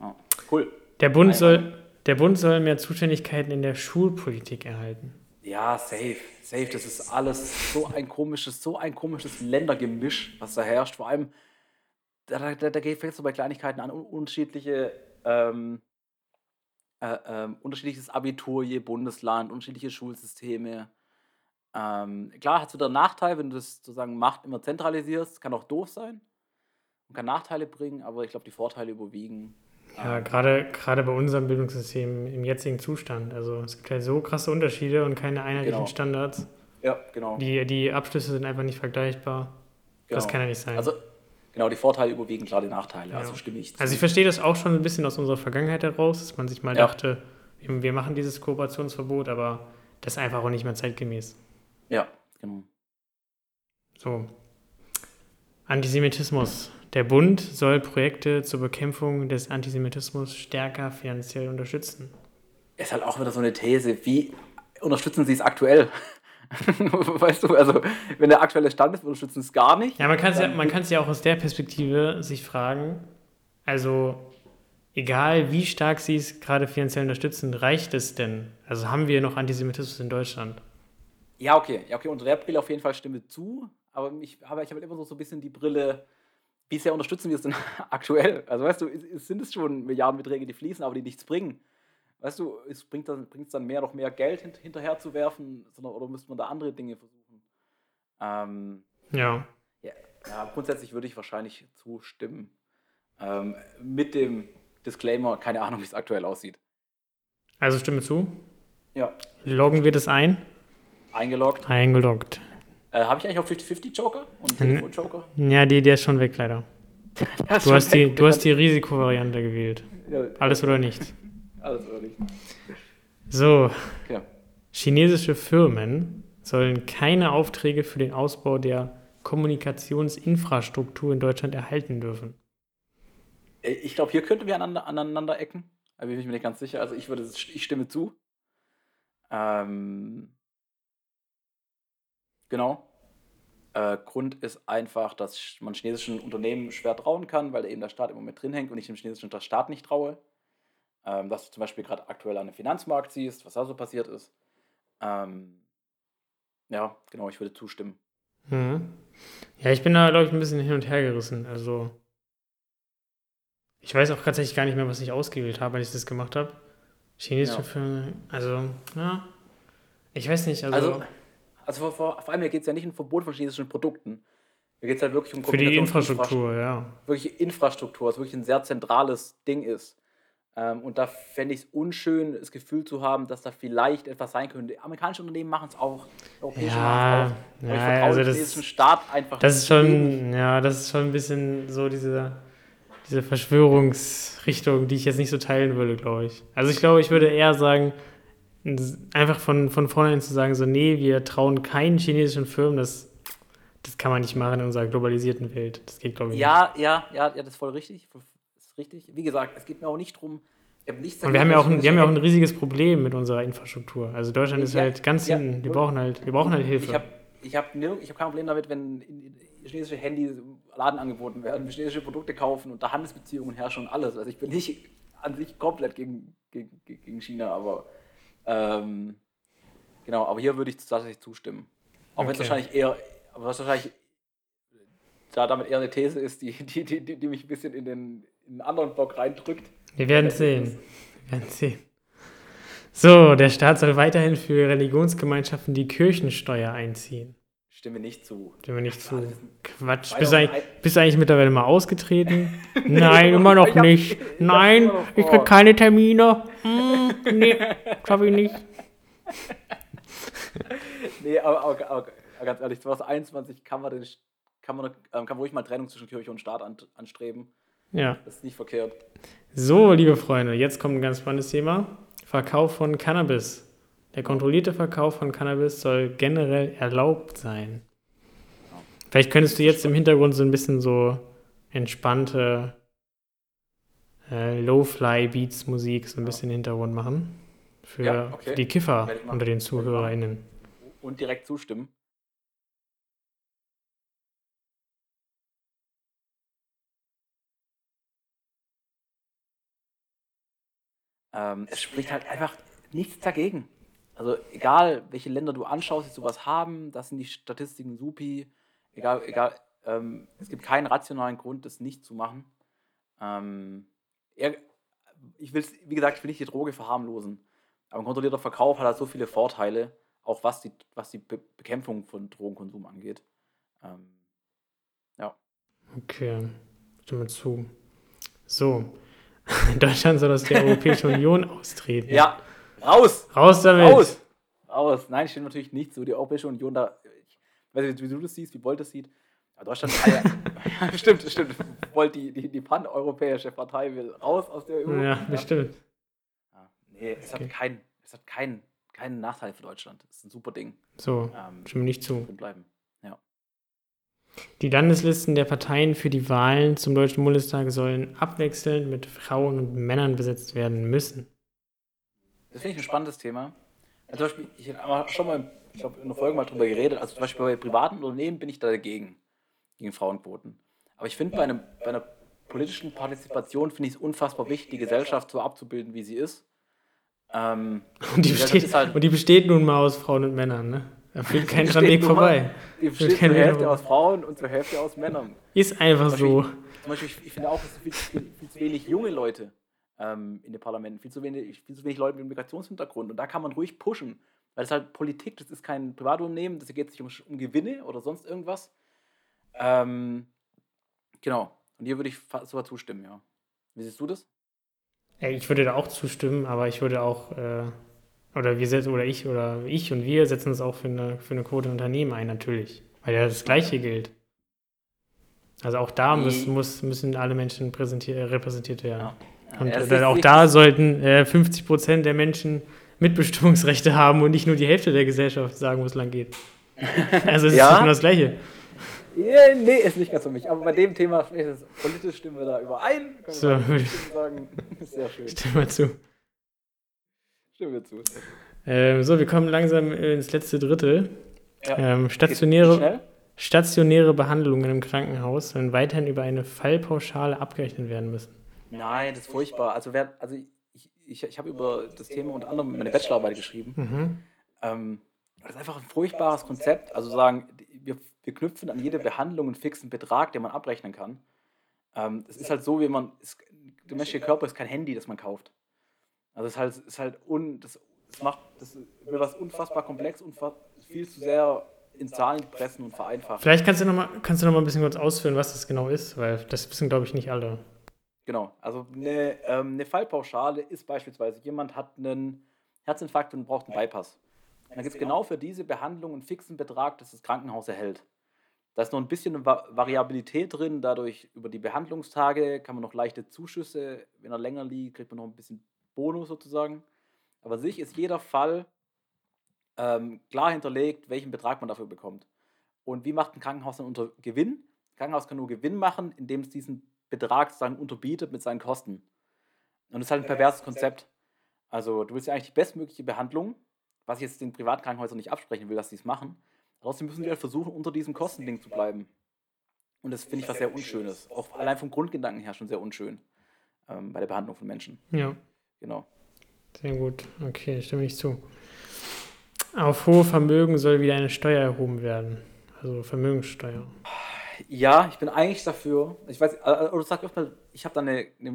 S3: Ja. Cool.
S2: Der Bund, soll, der Bund soll mehr Zuständigkeiten in der Schulpolitik erhalten.
S3: Ja, safe, safe. Das ist alles so ein komisches, so ein komisches Ländergemisch, was da herrscht. Vor allem, da, da, da es so bei Kleinigkeiten an, unterschiedliche, ähm, äh, ähm, unterschiedliches Abitur je Bundesland, unterschiedliche Schulsysteme. Ähm, klar, hast du den Nachteil, wenn du das sozusagen Macht immer zentralisierst, kann auch doof sein und kann Nachteile bringen, aber ich glaube, die Vorteile überwiegen.
S2: Ja, gerade, gerade bei unserem Bildungssystem im jetzigen Zustand. Also es gibt halt so krasse Unterschiede und keine einheitlichen genau. Standards.
S3: Ja, genau.
S2: Die, die Abschlüsse sind einfach nicht vergleichbar. Genau. Das kann ja nicht sein.
S3: Also, genau, die Vorteile überwiegen klar die Nachteile. Ja. Also stimme ich
S2: zu. Also ich verstehe das auch schon ein bisschen aus unserer Vergangenheit heraus, dass man sich mal ja. dachte, wir machen dieses Kooperationsverbot, aber das ist einfach auch nicht mehr zeitgemäß.
S3: Ja, genau.
S2: So. Antisemitismus. Der Bund soll Projekte zur Bekämpfung des Antisemitismus stärker finanziell unterstützen.
S3: Ist halt auch wieder so eine These. Wie unterstützen sie es aktuell? weißt du, also wenn der aktuelle Stand ist, unterstützen es gar nicht.
S2: Ja, man kann es ja, man ja auch aus der Perspektive sich fragen, also egal wie stark sie es gerade finanziell unterstützen, reicht es denn? Also haben wir noch Antisemitismus in Deutschland?
S3: Ja, okay, ja, okay, unter der Brille auf jeden Fall stimme zu, aber ich habe ich hab halt immer so, so ein bisschen die Brille, wie sehr unterstützen wir es denn aktuell? Also weißt du, es, sind es schon Milliardenbeträge, die fließen, aber die nichts bringen weißt du, es bringt dann, bringt dann mehr noch mehr Geld hint, hinterher zu werfen, sondern oder müsste man da andere Dinge versuchen? Ähm,
S2: ja.
S3: ja. ja. grundsätzlich würde ich wahrscheinlich zustimmen. Ähm, mit dem Disclaimer, keine Ahnung, wie es aktuell aussieht.
S2: Also stimme zu?
S3: Ja.
S2: Loggen wir das ein?
S3: Eingeloggt.
S2: Eingeloggt.
S3: Äh, Habe ich eigentlich auch 50-50 Joker und Telefon Joker?
S2: Ja, die, der ist schon weg, leider. Du hast, die, du hast die Risikovariante gewählt. Ja, Alles oder nichts.
S3: Alles oder nicht.
S2: So. Ja. Chinesische Firmen sollen keine Aufträge für den Ausbau der Kommunikationsinfrastruktur in Deutschland erhalten dürfen.
S3: Äh, ich glaube, hier könnten wir aneinander, aneinander ecken. Da bin ich mir nicht ganz sicher. Also ich würde, ich stimme zu. Ähm, genau. Äh, Grund ist einfach, dass man chinesischen Unternehmen schwer trauen kann, weil eben der Staat immer mit drin hängt und ich dem chinesischen Staat nicht traue ähm, dass du zum Beispiel gerade aktuell an den Finanzmarkt siehst, was da so passiert ist. Ähm, ja, genau, ich würde zustimmen.
S2: Mhm. Ja, ich bin da, glaube ich, ein bisschen hin und her gerissen. Also, ich weiß auch tatsächlich gar nicht mehr, was ich ausgewählt habe, als ich das gemacht habe. Chinesische ja. Filme, also, ja, ich weiß nicht. Also,
S3: also, also vor, vor, vor allem geht es ja nicht um Verbot von chinesischen Produkten. Hier geht es halt wirklich um
S2: Für die Infrastruktur, ja.
S3: Wirklich Infrastruktur, was wirklich ein sehr zentrales Ding ist. Ähm, und da fände ich es unschön, das Gefühl zu haben, dass da vielleicht etwas sein könnte. Amerikanische Unternehmen machen es auch, europäische
S2: ja, machen es auch. Ja, ich vertraue also
S3: dem chinesischen Staat einfach.
S2: Das ist schon, ja, das ist schon ein bisschen so diese, diese Verschwörungsrichtung, die ich jetzt nicht so teilen würde, glaube ich. Also ich glaube, ich würde eher sagen, einfach von, von vornherein zu sagen, so, nee, wir trauen keinen chinesischen Firmen, das, das kann man nicht machen in unserer globalisierten Welt. Das geht, glaube ich,
S3: ja, nicht. Ja, ja, ja, das ist voll richtig richtig. Wie gesagt, es geht mir auch nicht darum,
S2: nichts Und wir haben ja auch ein, wir haben ja auch ein riesiges Problem mit unserer Infrastruktur. Also Deutschland ist ja, halt ganz ja, hinten. Wir brauchen halt, wir brauchen halt Hilfe.
S3: Ich habe ich hab, ich hab kein Problem damit, wenn chinesische Handys Laden angeboten werden, chinesische Produkte kaufen und da Handelsbeziehungen herrschen und alles. Also ich bin nicht an sich komplett gegen, gegen, gegen China, aber ähm, genau, aber hier würde ich tatsächlich zustimmen. Auch okay. wenn es wahrscheinlich eher, was wahrscheinlich da damit eher eine These ist, die, die, die, die mich ein bisschen in den, in einen anderen Block reindrückt.
S2: Wir werden sehen. Wir werden sehen. So, der Staat soll weiterhin für Religionsgemeinschaften die Kirchensteuer einziehen.
S3: Stimme nicht zu.
S2: Stimme nicht zu. Quatsch. Bist du, eigentlich, bist eigentlich mittlerweile mal ausgetreten? Nein, immer noch nicht. Nein, ich krieg keine Termine. Hm, nee, schaff ich nicht.
S3: nee, aber, aber, aber, ganz ehrlich, 2021 kann man, den, kann man, ähm, kann ruhig mal Trennung zwischen Kirche und Staat anstreben.
S2: Ja.
S3: Das ist nicht verkehrt.
S2: So, liebe Freunde, jetzt kommt ein ganz spannendes Thema. Verkauf von Cannabis. Der kontrollierte Verkauf von Cannabis soll generell erlaubt sein. Vielleicht könntest du jetzt im Hintergrund so ein bisschen so entspannte äh, Low-Fly-Beats-Musik so ein bisschen im Hintergrund machen. Für, ja, okay. für die Kiffer unter den ZuhörerInnen.
S3: Und direkt zustimmen. Ähm, es spricht halt einfach nichts dagegen. Also egal, welche Länder du anschaust, die sowas haben, das sind die Statistiken supi. Egal, egal, ähm, es gibt keinen rationalen Grund, das nicht zu machen. Ähm, ich will, wie gesagt, ich will nicht die Droge verharmlosen. Aber ein kontrollierter Verkauf hat halt so viele Vorteile, auch was die, was die Be Bekämpfung von Drogenkonsum angeht. Ähm, ja.
S2: Okay, stimme zu. So, Deutschland soll aus der Europäischen Union austreten.
S3: Ja, raus!
S2: Raus damit! Raus!
S3: Raus! Nein, stimmt natürlich nicht so. Die Europäische Union da, ich weiß nicht, wie du das siehst, wie Bolt das sieht. Aber Deutschland, ja, stimmt, stimmt. Bolt, die, die, die pan-europäische Partei, will raus aus der
S2: EU. Ja, bestimmt.
S3: Ja, nee, es okay. hat, kein, es hat keinen keinen Nachteil für Deutschland. Das ist ein super Ding.
S2: So, ähm, stimme nicht zu.
S3: Bleiben. Ja.
S2: Die Landeslisten der Parteien für die Wahlen zum Deutschen Bundestag sollen abwechselnd mit Frauen und Männern besetzt werden müssen.
S3: Das finde ich ein spannendes Thema. Also zum Beispiel, ich habe schon mal ich glaube, in der Folge mal drüber geredet. Also zum Beispiel bei privaten Unternehmen bin ich da dagegen, gegen Frauenquoten. Aber ich finde, bei, einem, bei einer politischen Partizipation finde ich es unfassbar wichtig, die Gesellschaft so abzubilden, wie sie ist.
S2: Ähm, und, die besteht, halt, und die besteht nun mal aus Frauen und Männern, ne? Da führt kein Weg vorbei.
S3: Mal, die besteht zur Hälfte aus Frauen und zur Hälfte aus Männern.
S2: Ist einfach so.
S3: Zum Beispiel, ich finde auch, es sind viel, viel, zu wenig junge Leute ähm, in den Parlamenten, viel zu, wenig, viel zu wenig Leute mit Migrationshintergrund. Und da kann man ruhig pushen. Weil es halt Politik, das ist kein Privatunternehmen, das geht sich um, um Gewinne oder sonst irgendwas. Ähm, genau. Und hier würde ich sogar zustimmen, ja. Wie siehst du das?
S2: Ich würde da auch zustimmen, aber ich würde auch, äh, oder wir setzen, oder ich, oder ich und wir setzen es auch für eine, für eine Quote Unternehmen ein, natürlich. Weil ja das Gleiche gilt. Also auch da muss, muss, müssen alle Menschen repräsentiert werden. Ja. Ja, und äh, auch da sollten äh, 50 Prozent der Menschen Mitbestimmungsrechte haben und nicht nur die Hälfte der Gesellschaft sagen, wo es lang geht. Also es ja. ist immer das Gleiche.
S3: Yeah, nee, ist nicht ganz für mich. Aber bei dem Thema politisch stimmen wir da überein. Können so,
S2: wir sagen, sehr schön. Stimmen wir zu. Stimmen wir zu. Ähm, so, wir kommen langsam ins letzte Drittel. Ja. Ähm, stationäre, stationäre Behandlungen im Krankenhaus sollen weiterhin über eine Fallpauschale abgerechnet werden müssen.
S3: Nein, das ist furchtbar. Also, wer, also ich, ich habe über das Thema unter anderem meine Bachelorarbeit geschrieben. Mhm. Ähm, das ist einfach ein furchtbares Konzept. Also sagen, wir, wir knüpfen an jede Behandlung einen fixen Betrag, den man abrechnen kann. Ähm, es ist halt so, wie man, es, der menschliche Körper ist kein Handy, das man kauft. Also es ist halt, ist halt un, das, das macht, das wird was unfassbar komplex und viel zu sehr in Zahlen pressen und vereinfachen.
S2: Vielleicht kannst du noch mal, kannst du noch mal ein bisschen kurz ausführen, was das genau ist, weil das wissen, glaube ich, nicht alle.
S3: Genau, also eine, ähm, eine Fallpauschale ist beispielsweise, jemand hat einen Herzinfarkt und braucht einen Bypass. Dann gibt es genau für diese Behandlung einen fixen Betrag, das das Krankenhaus erhält. Da ist noch ein bisschen Variabilität drin, dadurch über die Behandlungstage kann man noch leichte Zuschüsse, wenn er länger liegt, kriegt man noch ein bisschen Bonus sozusagen. Aber sich ist jeder Fall ähm, klar hinterlegt, welchen Betrag man dafür bekommt. Und wie macht ein Krankenhaus dann unter Gewinn? Ein Krankenhaus kann nur Gewinn machen, indem es diesen Betrag sozusagen unterbietet mit seinen Kosten. Und das ist halt ein perverses Konzept. Also du willst ja eigentlich die bestmögliche Behandlung, was ich jetzt den Privatkrankenhäusern nicht absprechen will, dass sie es machen. Trotzdem müssen sie halt versuchen, unter diesem Kostending zu bleiben. Und das finde ich was sehr Unschönes. Auch allein vom Grundgedanken her schon sehr unschön ähm, bei der Behandlung von Menschen.
S2: Ja.
S3: Genau.
S2: Sehr gut. Okay, stimme ich zu. Auf hohe Vermögen soll wieder eine Steuer erhoben werden. Also Vermögenssteuer.
S3: Ja, ich bin eigentlich dafür. Ich weiß, äh, oder sag mal, ich habe da eine, eine,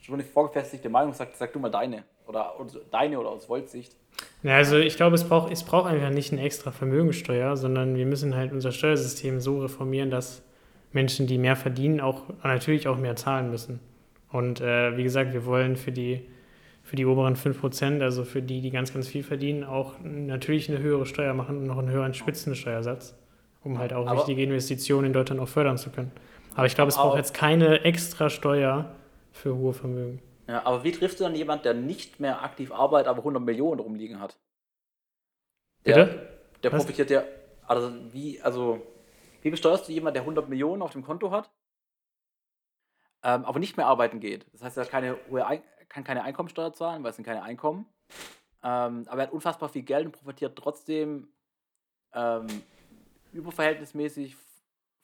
S3: schon eine vorgefestigte Meinung, sag, sag du mal deine. Oder, oder deine oder aus Voltsicht.
S2: Ja, also ich glaube, es braucht, es braucht einfach nicht eine extra Vermögensteuer, sondern wir müssen halt unser Steuersystem so reformieren, dass Menschen, die mehr verdienen, auch natürlich auch mehr zahlen müssen. Und äh, wie gesagt, wir wollen für die, für die oberen 5%, also für die, die ganz, ganz viel verdienen, auch natürlich eine höhere Steuer machen und noch einen höheren Spitzensteuersatz um halt auch aber, wichtige Investitionen in Deutschland auch fördern zu können. Aber ich glaube, es braucht jetzt keine extra Steuer für hohe Vermögen.
S3: Ja, aber wie trifft du dann jemand, der nicht mehr aktiv arbeitet, aber 100 Millionen rumliegen hat? Der, Bitte? Der Was? profitiert ja, also wie, also, wie besteuerst du jemanden, der 100 Millionen auf dem Konto hat, ähm, aber nicht mehr arbeiten geht? Das heißt, er keine kann keine Einkommensteuer zahlen, weil es sind keine Einkommen. Ähm, aber er hat unfassbar viel Geld und profitiert trotzdem ähm, überverhältnismäßig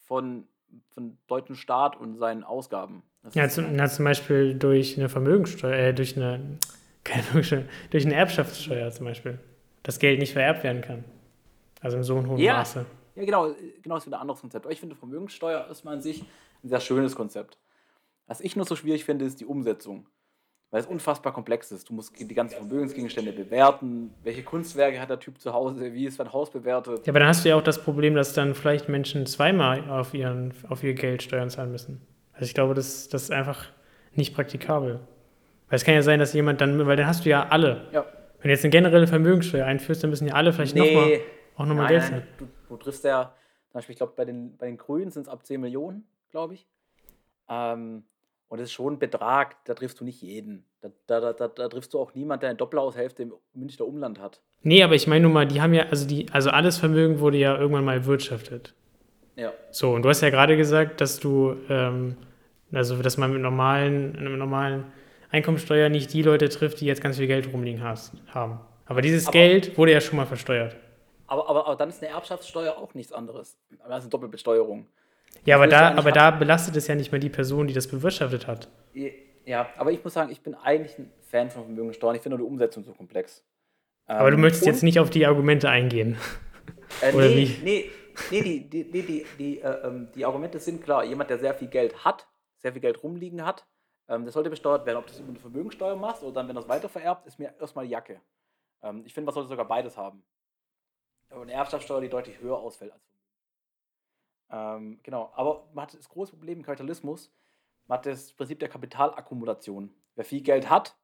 S3: von, von deutschen Staat und seinen Ausgaben.
S2: Das ja, zum, na, zum Beispiel durch eine Vermögenssteuer, äh, durch eine, keine Vermögenssteuer, durch eine Erbschaftssteuer zum Beispiel. Das Geld nicht vererbt werden kann. Also in so einem hohen
S3: ja.
S2: Maße.
S3: Ja, genau, genau, das ist wieder ein anderes Konzept. Aber ich finde, Vermögenssteuer ist mal an sich ein sehr schönes Konzept. Was ich nur so schwierig finde, ist die Umsetzung weil es unfassbar komplex ist. Du musst die ganzen Vermögensgegenstände bewerten. Welche Kunstwerke hat der Typ zu Hause? Wie ist sein Haus bewertet?
S2: Ja, aber dann hast du ja auch das Problem, dass dann vielleicht Menschen zweimal auf, ihren, auf ihr Geld Steuern zahlen müssen. Also ich glaube, das, das ist einfach nicht praktikabel. Weil es kann ja sein, dass jemand dann, weil dann hast du ja alle. Ja. Wenn du jetzt eine generelle Vermögenssteuer einführst, dann müssen ja alle vielleicht nee. noch mal, auch nochmal Geld zahlen.
S3: Du, du triffst ja, zum Beispiel, ich glaube, bei den, bei den Grünen sind es ab 10 Millionen, glaube ich. Ähm, und das ist schon ein Betrag, da triffst du nicht jeden. Da, da, da, da triffst du auch niemanden, der eine Doppelhaushälfte im Münchner Umland hat.
S2: Nee, aber ich meine nur mal, die haben ja, also die, also alles Vermögen wurde ja irgendwann mal erwirtschaftet.
S3: Ja.
S2: So, und du hast ja gerade gesagt, dass du, ähm, also dass man mit normalen, mit normalen Einkommensteuer nicht die Leute trifft, die jetzt ganz viel Geld rumliegen hast, haben. Aber dieses
S3: Aber-
S2: Geld wurde ja schon mal versteuert.
S3: Aber, aber, aber dann ist eine Erbschaftssteuer auch nichts anderes. Das ist eine Doppelbesteuerung.
S2: Ja, aber
S3: du
S2: da, aber da belastet es ja nicht mehr die Person, die das bewirtschaftet hat.
S3: Ja, aber ich muss sagen, ich bin eigentlich ein Fan von Vermögensteuern. Ich finde nur die Umsetzung so komplex.
S2: Aber du
S3: Ähm,
S2: möchtest
S3: und-
S2: jetzt nicht auf die Argumente eingehen.
S3: Äh,
S2: Oder
S3: nee,
S2: wie?
S3: nee, nee, die, die, die, die, die, äh, ähm, die Argumente sind klar. Jemand, der sehr viel Geld hat, sehr viel Geld rumliegen hat, ähm, das sollte besteuert werden. Ob du das über eine Vermögensteuer machst oder dann, wenn das weiter vererbt, ist mir erstmal die Jacke. Ähm, ich finde, man sollte sogar beides haben. Aber eine Erbschaftssteuer, die deutlich höher ausfällt als ähm, Genau, aber man hat das große Problem im Kapitalismus, man hat das Prinzip der Kapitalakkumulation. Wer viel Geld hat,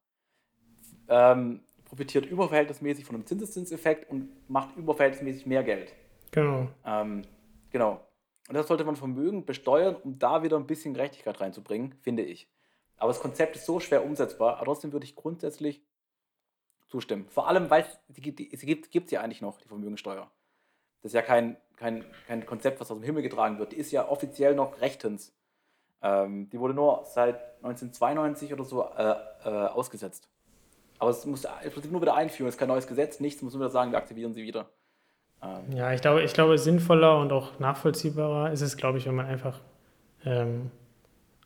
S3: ähm, profitiert überverhältnismäßig von einem Zinseszinseffekt und macht überverhältnismäßig mehr Geld.
S2: Genau.
S3: Ähm, genau. Und das sollte man Vermögen besteuern, um da wieder ein bisschen Gerechtigkeit reinzubringen, finde ich. Aber das Konzept ist so schwer umsetzbar, aber trotzdem würde ich grundsätzlich zustimmen. Vor allem, weil es die gibt, gibt's ja eigentlich noch, die Vermögensteuer. Das ist ja kein, kein, kein Konzept, was aus dem Himmel getragen wird. Die ist ja offiziell noch rechtens. Ähm, die wurde nur seit 1992 oder so äh, äh, ausgesetzt. Aber es muss im nur wieder einführen. Es ist kein neues Gesetz, nichts. muss nur wieder sagen, wir aktivieren sie wieder. Ähm,
S2: Ja, ich glaube, ich glaube, sinnvoller und auch nachvollziehbarer ist es, glaube ich, wenn man einfach ähm,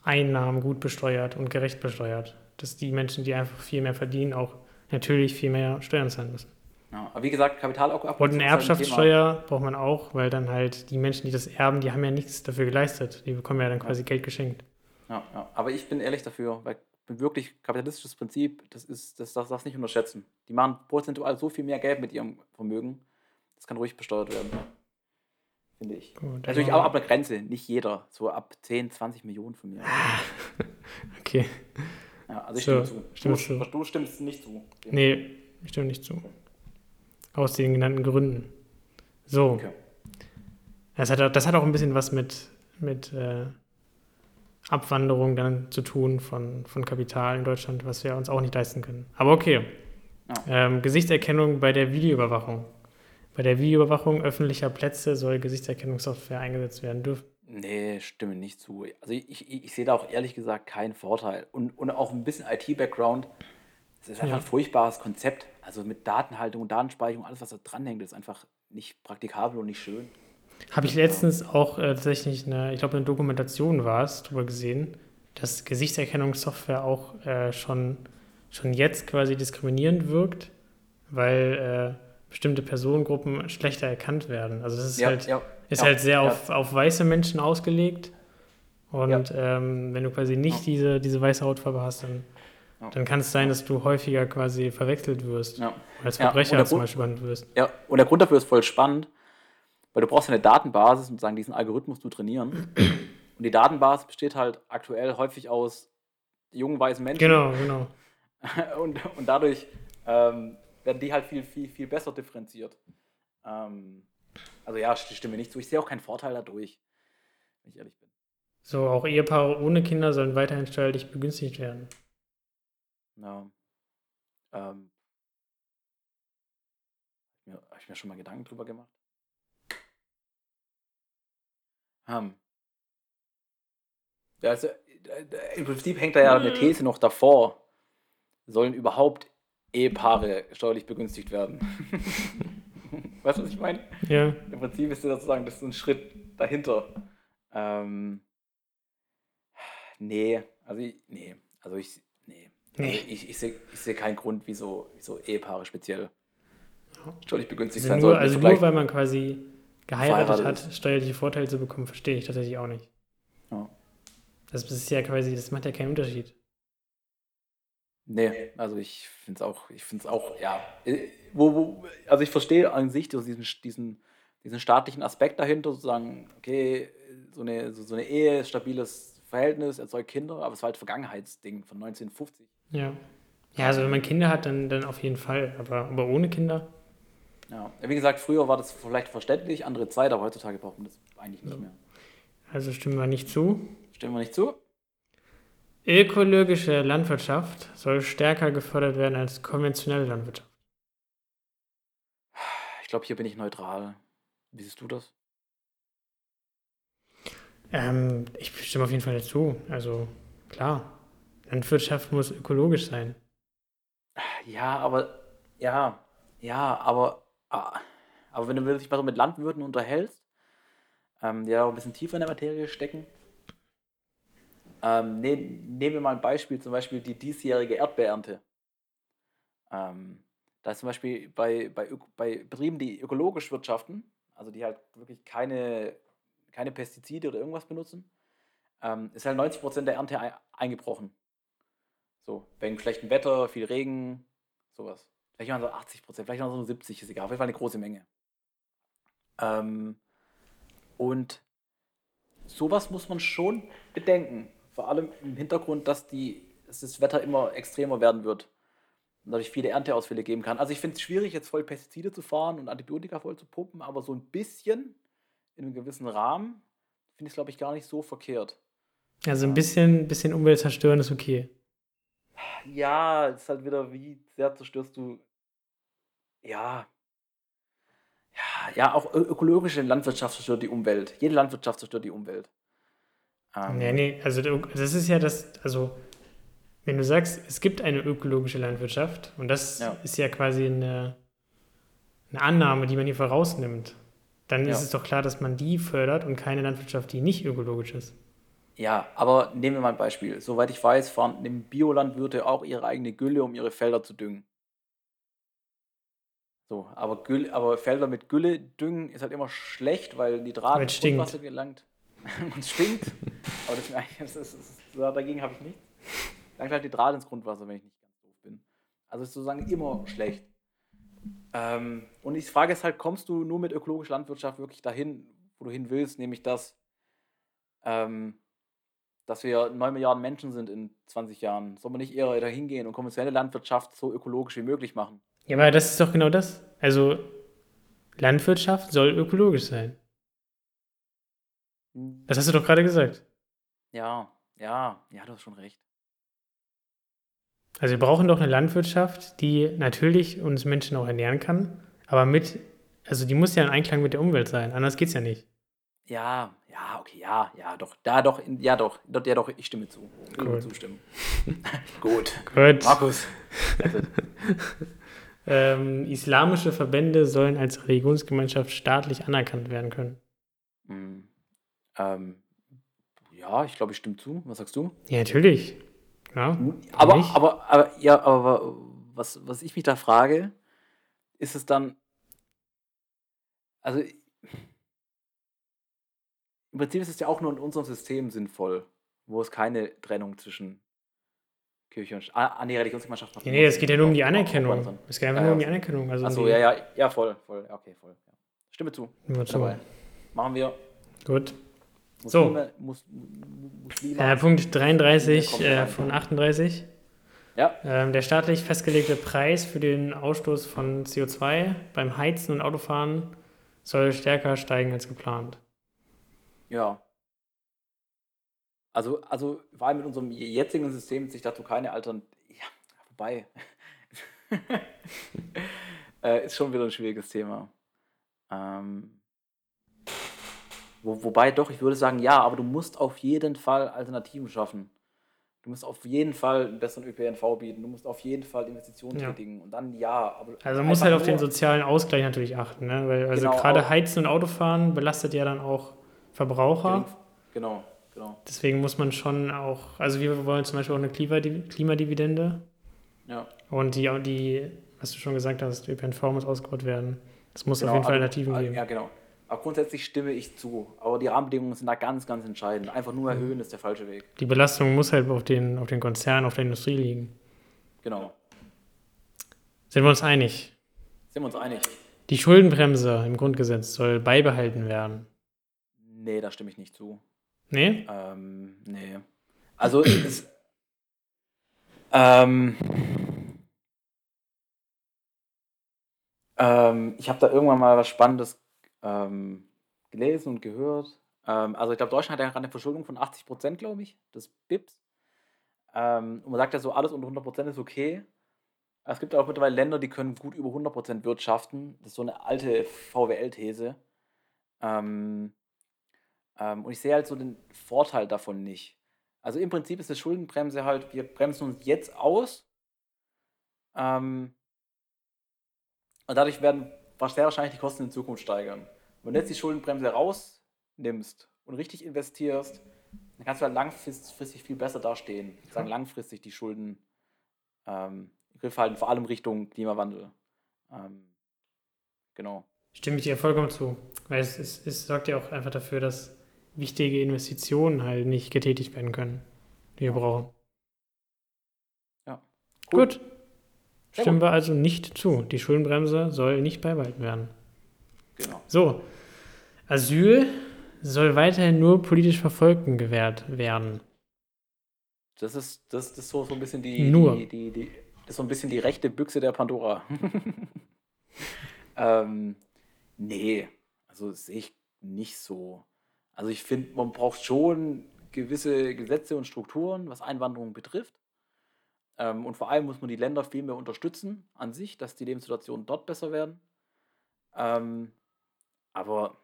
S2: Einnahmen gut besteuert und gerecht besteuert. Dass die Menschen, die einfach viel mehr verdienen, auch natürlich viel mehr Steuern zahlen müssen.
S3: Ja, aber wie gesagt, Kapitalakkumulation
S2: Und eine
S3: halt ein
S2: Erbschaftssteuer braucht man auch, weil dann halt die Menschen, die das erben, die haben ja nichts dafür geleistet. Die bekommen ja dann quasi Geld geschenkt.
S3: Ja, ja. Aber ich bin ehrlich dafür, weil ein wirklich kapitalistisches Prinzip, das ist, das darf das nicht unterschätzen. Die machen prozentual so viel mehr Geld mit ihrem Vermögen, das kann ruhig besteuert werden. Finde ich.
S2: Gut,
S3: Natürlich auch ab einer Grenze, nicht jeder. So ab 10, 20 Millionen von mir.
S2: Okay.
S3: Ja, also ich
S2: So,
S3: stimme zu.
S2: stimmst
S3: du.
S2: du
S3: stimmst nicht zu.
S2: Nee, ich stimme nicht zu. Aus den genannten Gründen. So.
S3: Okay.
S2: Das hat, auch- das hat auch ein bisschen was mit, mit äh, Abwanderung dann zu tun von, von Kapital in Deutschland, was wir uns auch nicht leisten können. Aber okay. Ähm, Gesichtserkennung bei der Videoüberwachung. Bei der Videoüberwachung öffentlicher Plätze soll Gesichtserkennungssoftware eingesetzt werden dürfen.
S3: Nee, stimme nicht zu. Also ich, ich, ich sehe da auch ehrlich gesagt keinen Vorteil. Und, und auch ein bisschen IT-Background. Es ist einfach
S2: Ja.
S3: ein furchtbares Konzept. Also mit Datenhaltung und Datenspeicherung, alles, was da dranhängt, ist einfach nicht praktikabel und nicht schön.
S2: Habe ich letztens auch äh, tatsächlich eine, ich glaube, eine Dokumentation war es, drüber gesehen, dass Gesichtserkennungssoftware auch äh, schon, schon jetzt quasi diskriminierend wirkt, weil äh, bestimmte Personengruppen schlechter erkannt werden. Also das ist halt,
S3: ja,
S2: ist
S3: ja,
S2: halt sehr
S3: ja.
S2: auf, auf weiße Menschen ausgelegt. Und ähm, wenn du quasi nicht
S3: Ja.
S2: diese, diese weiße Hautfarbe hast, dann,
S3: Ja.
S2: dann kann es sein, dass du häufiger quasi verwechselt wirst.
S3: Ja.
S2: Als
S3: Ja,
S2: Verbrecher
S3: der
S2: zum
S3: Grund-
S2: Beispiel behandelt wirst.
S3: Ja, und der Grund dafür ist voll spannend, weil du brauchst eine Datenbasis und sagen, diesen Algorithmus zu trainieren. Und die Datenbasis besteht halt aktuell häufig aus jungen weißen Menschen.
S2: Genau, genau.
S3: und, und dadurch ähm, werden die halt viel, viel, viel besser differenziert. Ähm, also ja, ich stimme nicht zu. Ich sehe auch keinen Vorteil dadurch, wenn ich ehrlich bin.
S2: So, auch Ehepaare ohne Kinder sollen weiterhin steuerlich begünstigt werden.
S3: Ja. Ähm, Habe ich mir schon mal Gedanken drüber gemacht? Ähm. Ja, also, äh, Im Prinzip hängt da ja eine These noch davor. Sollen überhaupt Ehepaare steuerlich begünstigt werden? weißt du, was ich meine?
S2: Ja,
S3: Im Prinzip ist das sozusagen das ist ein Schritt dahinter. Ähm, nee, also ich, nee, also ich, nee. Also ich, ich sehe seh keinen Grund, wieso, wieso Ehepaare speziell steuerlich begünstigt
S2: also
S3: sein
S2: nur,
S3: sollten.
S2: also nur weil man quasi geheiratet hat, steuerliche Vorteile zu bekommen, verstehe ich tatsächlich auch nicht.
S3: Ja.
S2: Das ist ja quasi, das macht ja keinen Unterschied.
S3: Nee, also ich finde es auch, ich finde es auch, ja. äh, Wo, wo, also ich verstehe an sich diesen, diesen, diesen staatlichen Aspekt dahinter, sozusagen, okay, so eine, so, so eine Ehe, stabiles Verhältnis, erzeugt Kinder, aber es war halt Vergangenheitsding von 1950.
S2: Ja. Ja, also wenn man Kinder hat, dann, dann auf jeden Fall. Aber, aber ohne Kinder?
S3: Ja, wie gesagt, früher war das vielleicht verständlich, andere Zeit, aber heutzutage braucht man das eigentlich nicht
S2: Ja.
S3: mehr.
S2: Also stimmen wir nicht zu.
S3: Stimmen wir nicht zu?
S2: Ökologische Landwirtschaft soll stärker gefördert werden als konventionelle Landwirtschaft.
S3: Ich glaube, hier bin ich neutral. Wie siehst du das?
S2: Ähm, ich stimme auf jeden Fall dazu. Also klar, Landwirtschaft muss ökologisch sein.
S3: Ja, aber ja, ja, aber, ah, aber wenn du dich mal so mit Landwirten unterhältst, ähm, die auch ein bisschen tiefer in der Materie stecken, ähm, ne, nehmen wir mal ein Beispiel, zum Beispiel die diesjährige Erdbeerernte. Ähm, da ist zum Beispiel bei, bei, bei Betrieben, die ökologisch wirtschaften, also die halt wirklich keine, keine Pestizide oder irgendwas benutzen, ähm, ist halt 90% der Ernte eingebrochen. So, wegen schlechtem Wetter, viel Regen, sowas. Vielleicht waren so 80 Prozent, vielleicht waren so 70, ist egal. Auf jeden Fall eine große Menge. Ähm, und sowas muss man schon bedenken. Vor allem im Hintergrund, dass, die, dass das Wetter immer extremer werden wird und dadurch viele Ernteausfälle geben kann. Also ich finde es schwierig, jetzt voll Pestizide zu fahren und Antibiotika voll zu pumpen, aber so ein bisschen in einem gewissen Rahmen finde ich es, glaube ich, gar nicht so verkehrt.
S2: Also ein bisschen, bisschen Umwelt zerstören ist okay.
S3: Ja, es ist halt wieder, wie sehr zerstörst du. Ja. Ja, ja auch ökologische Landwirtschaft zerstört die Umwelt. Jede Landwirtschaft zerstört die Umwelt.
S2: Ähm, nee, nee, also das ist ja das, also wenn du sagst, es gibt eine ökologische Landwirtschaft und das ja. ist ja quasi eine, eine Annahme, die man hier vorausnimmt, dann ja. ist es doch klar, dass man die fördert und keine Landwirtschaft, die nicht ökologisch ist.
S3: Ja, aber nehmen wir mal ein Beispiel. Soweit ich weiß, fahren Biolandwirte auch ihre eigene Gülle, um ihre Felder zu düngen. So, aber, Gülle, aber Felder mit Gülle düngen ist halt immer schlecht, weil Nitrat ins Grundwasser gelangt. und es stinkt. aber das, das, das, das dagegen habe ich nichts. Langt halt Nitrat ins Grundwasser, wenn ich nicht ganz doof bin. Also ist sozusagen immer schlecht. Ähm, und ich frage es halt, kommst du nur mit ökologischer Landwirtschaft wirklich dahin, wo du hin willst, nämlich dass ähm, dass wir 9 Milliarden Menschen sind in 20 Jahren. Sollen wir nicht eher dahin gehen und konventionelle Landwirtschaft so ökologisch wie möglich machen?
S2: Ja, aber das ist doch genau das. Also Landwirtschaft soll ökologisch sein. Das hast du doch gerade gesagt.
S3: Ja, ja, ja, du hast schon recht.
S2: Also wir brauchen doch eine Landwirtschaft, die natürlich uns Menschen auch ernähren kann, aber mit, also die muss ja in Einklang mit der Umwelt sein, anders geht es ja nicht.
S3: Ja, ja, okay, ja, ja, doch, da doch, ja doch, ja doch, ich stimme zu. Ich will zustimmen. Gut.
S2: Gut. Markus. ähm, islamische Verbände sollen als Religionsgemeinschaft staatlich anerkannt werden können.
S3: Hm. Ähm, ja, ich glaube, ich stimme zu. Was sagst du?
S2: Ja, natürlich. Ja,
S3: hm, aber, aber, aber, ja, aber was, was ich mich da frage, ist es dann, also im Prinzip ist es ja auch nur in unserem System sinnvoll, wo es keine Trennung zwischen Kirche und ah, ah nee, Religionsgemeinschaft
S2: macht. Ja, nee, es geht ja nur um die Anerkennung. Es geht einfach ja, nur um die Anerkennung. Also
S3: Achso, ja, ja, ja, voll, voll, okay, voll. Ja. Stimme zu.
S2: Stimme zu.
S3: Machen wir.
S2: Gut. Muslime, so. Mus, Muslime. Äh, Punkt 33 äh, von 38.
S3: Ja.
S2: Ähm, der staatlich festgelegte Preis für den Ausstoß von CO2 beim Heizen und Autofahren soll stärker steigen als geplant.
S3: Ja. Also, also vor allem mit unserem jetzigen System sich dazu keine Alternative. Ja, wobei. äh, ist schon wieder ein schwieriges Thema. Ähm, wo, wobei doch, ich würde sagen, ja, aber du musst auf jeden Fall Alternativen schaffen. Du musst auf jeden Fall einen besseren ÖPNV bieten. Du musst auf jeden Fall Investitionen ja. tätigen. Und dann ja. Aber
S2: also man muss halt auf den sozialen Ausgleich natürlich achten. Ne? Weil also genau, gerade Heizen und Autofahren belastet ja dann auch Verbraucher.
S3: Genau, genau.
S2: Deswegen muss man schon auch, also wir wollen zum Beispiel auch eine Klimadividende.
S3: Ja.
S2: Und die, die, was du schon gesagt hast, ÖPNV muss ausgebaut werden. Es muss genau, auf jeden Fall Alternativen geben.
S3: Ja, genau. Aber grundsätzlich stimme ich zu. Aber die Rahmenbedingungen sind da ganz, ganz entscheidend. Einfach nur erhöhen mhm. ist der falsche Weg.
S2: Die Belastung muss halt auf den, auf den Konzern, auf der Industrie liegen.
S3: Genau.
S2: Sind wir uns einig?
S3: Sind wir uns einig.
S2: Die Schuldenbremse im Grundgesetz soll beibehalten werden.
S3: Nee, da stimme ich nicht zu.
S2: Nee?
S3: Ähm, nee. Also, es, ähm, ähm, ich habe da irgendwann mal was Spannendes ähm, gelesen und gehört. Ähm, also, ich glaube, Deutschland hat ja gerade eine Verschuldung von 80 Prozent, glaube ich, des BIPs. Ähm, und man sagt ja so, alles unter 100 Prozent ist okay. Es gibt auch mittlerweile Länder, die können gut über 100 Prozent wirtschaften. Das ist so eine alte VWL-These. Ähm, und ich sehe halt so den Vorteil davon nicht. Also im Prinzip ist eine Schuldenbremse halt, wir bremsen uns jetzt aus. Ähm, und dadurch werden sehr wahrscheinlich die Kosten in Zukunft steigern. Wenn du jetzt die Schuldenbremse rausnimmst und richtig investierst, dann kannst du halt langfristig viel besser dastehen. Ich sage langfristig die Schulden ähm, im Griff halten, vor allem Richtung Klimawandel. Ähm, genau.
S2: Stimme ich dir vollkommen zu. Weil es, es, es sorgt ja auch einfach dafür, dass wichtige Investitionen halt nicht getätigt werden können, die wir brauchen.
S3: Ja.
S2: Cool. Gut. Stimmen wir also nicht zu. Die Schuldenbremse soll nicht beibehalten werden.
S3: Genau.
S2: So. Asyl soll weiterhin nur politisch Verfolgten gewährt werden.
S3: Das ist, das, das ist so, so ein bisschen die,
S2: Nur.
S3: die, die, die, das ist so ein bisschen die rechte Büchse der Pandora. ähm, nee, also sehe ich nicht so. Also ich finde, man braucht schon gewisse Gesetze und Strukturen, was Einwanderung betrifft. Ähm, und vor allem muss man die Länder viel mehr unterstützen an sich, dass die Lebenssituationen dort besser werden. Ähm, aber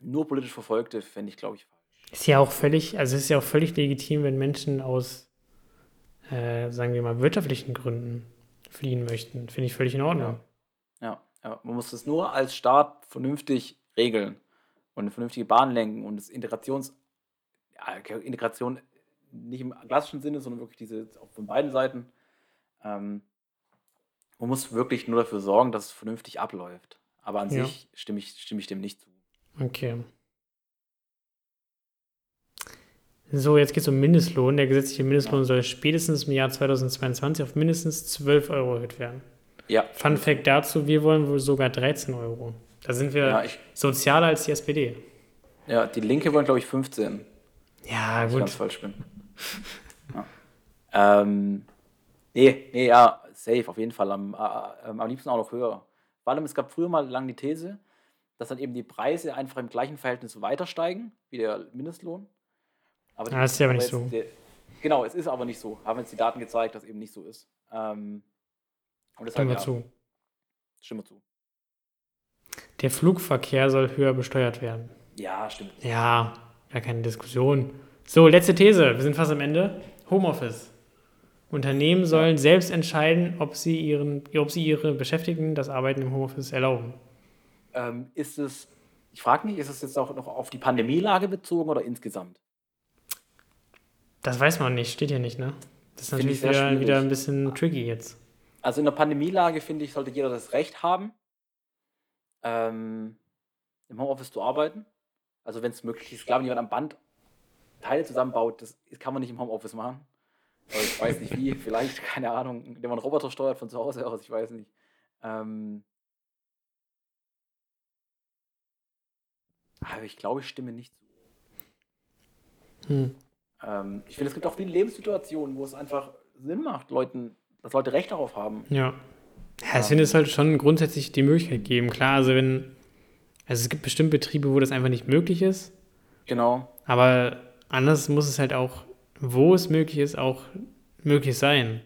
S3: nur politisch Verfolgte fände ich, glaube ich, falsch.
S2: Ist ja auch völlig, also es ist ja auch völlig legitim, wenn Menschen aus, äh, sagen wir mal, wirtschaftlichen Gründen fliehen möchten. Finde ich völlig in Ordnung.
S3: Ja. ja, ja. Man muss das nur als Staat vernünftig regeln und eine vernünftige Bahn lenken und das Integrations, ja, Integration nicht im klassischen Sinne, sondern wirklich diese auch von beiden Seiten. Ähm, man muss wirklich nur dafür sorgen, dass es vernünftig abläuft. Aber an
S2: Ja.
S3: sich stimme ich, stimme ich dem nicht zu.
S2: Okay. So, jetzt geht es um Mindestlohn. Der gesetzliche Mindestlohn soll spätestens im Jahr 2022 auf mindestens 12 Euro erhöht werden.
S3: Ja.
S2: Fun Fact dazu, wir wollen wohl sogar 13 Euro. Da sind wir
S3: Ja, ich,
S2: sozialer als die SPD.
S3: ja, die Linke wollen, glaube ich, 15.
S2: Ja,
S3: wenn ich ganz
S2: gut.
S3: falsch bin. ja. ähm, nee, nee, ja, safe, auf jeden Fall. Am, äh, ähm, am liebsten auch noch höher. Vor allem, es gab früher mal lang die These, dass dann eben die Preise einfach im gleichen Verhältnis weiter steigen, wie der Mindestlohn. Aber
S2: das ist ja aber nicht so.
S3: Der, genau, es ist aber nicht so. Haben jetzt die Daten gezeigt, dass eben nicht so ist. Ähm, und deshalb,
S2: Stimmen wir
S3: ja,
S2: zu.
S3: Stimme zu.
S2: Der Flugverkehr soll höher besteuert werden.
S3: Ja, stimmt.
S2: Ja, gar keine Diskussion. So, letzte These. Wir sind fast am Ende. Homeoffice. Unternehmen sollen selbst entscheiden, ob sie, ihren, ob sie ihre Beschäftigten das Arbeiten im Homeoffice erlauben.
S3: Ähm, ist es, ich frage mich, ist es jetzt auch noch auf die Pandemielage bezogen oder insgesamt?
S2: Das weiß man nicht, steht hier nicht, ne? Das ist natürlich wieder, wieder ein bisschen tricky jetzt.
S3: Also in der Pandemielage, finde ich, sollte jeder das Recht haben, ähm, im Homeoffice zu arbeiten. Also wenn es möglich ist. Klar, wenn jemand am Band Teile zusammenbaut, das kann man nicht im Homeoffice machen. Aber ich weiß nicht wie, vielleicht, keine Ahnung, indem man einen Roboter steuert von zu Hause aus, ich weiß nicht. Ähm, aber ich glaube, ich stimme nicht zu.
S2: Hm.
S3: Ähm, ich finde, es gibt auch viele Lebenssituationen, wo es einfach Sinn macht, Leuten, dass Leute Recht darauf haben.
S2: Ja. Ja, ich finde, es sollte schon grundsätzlich die Möglichkeit geben. Klar, also wenn, also es gibt bestimmt Betriebe, wo das einfach nicht möglich ist,
S3: Genau.
S2: aber anders muss es halt auch, wo es möglich ist, auch möglich sein.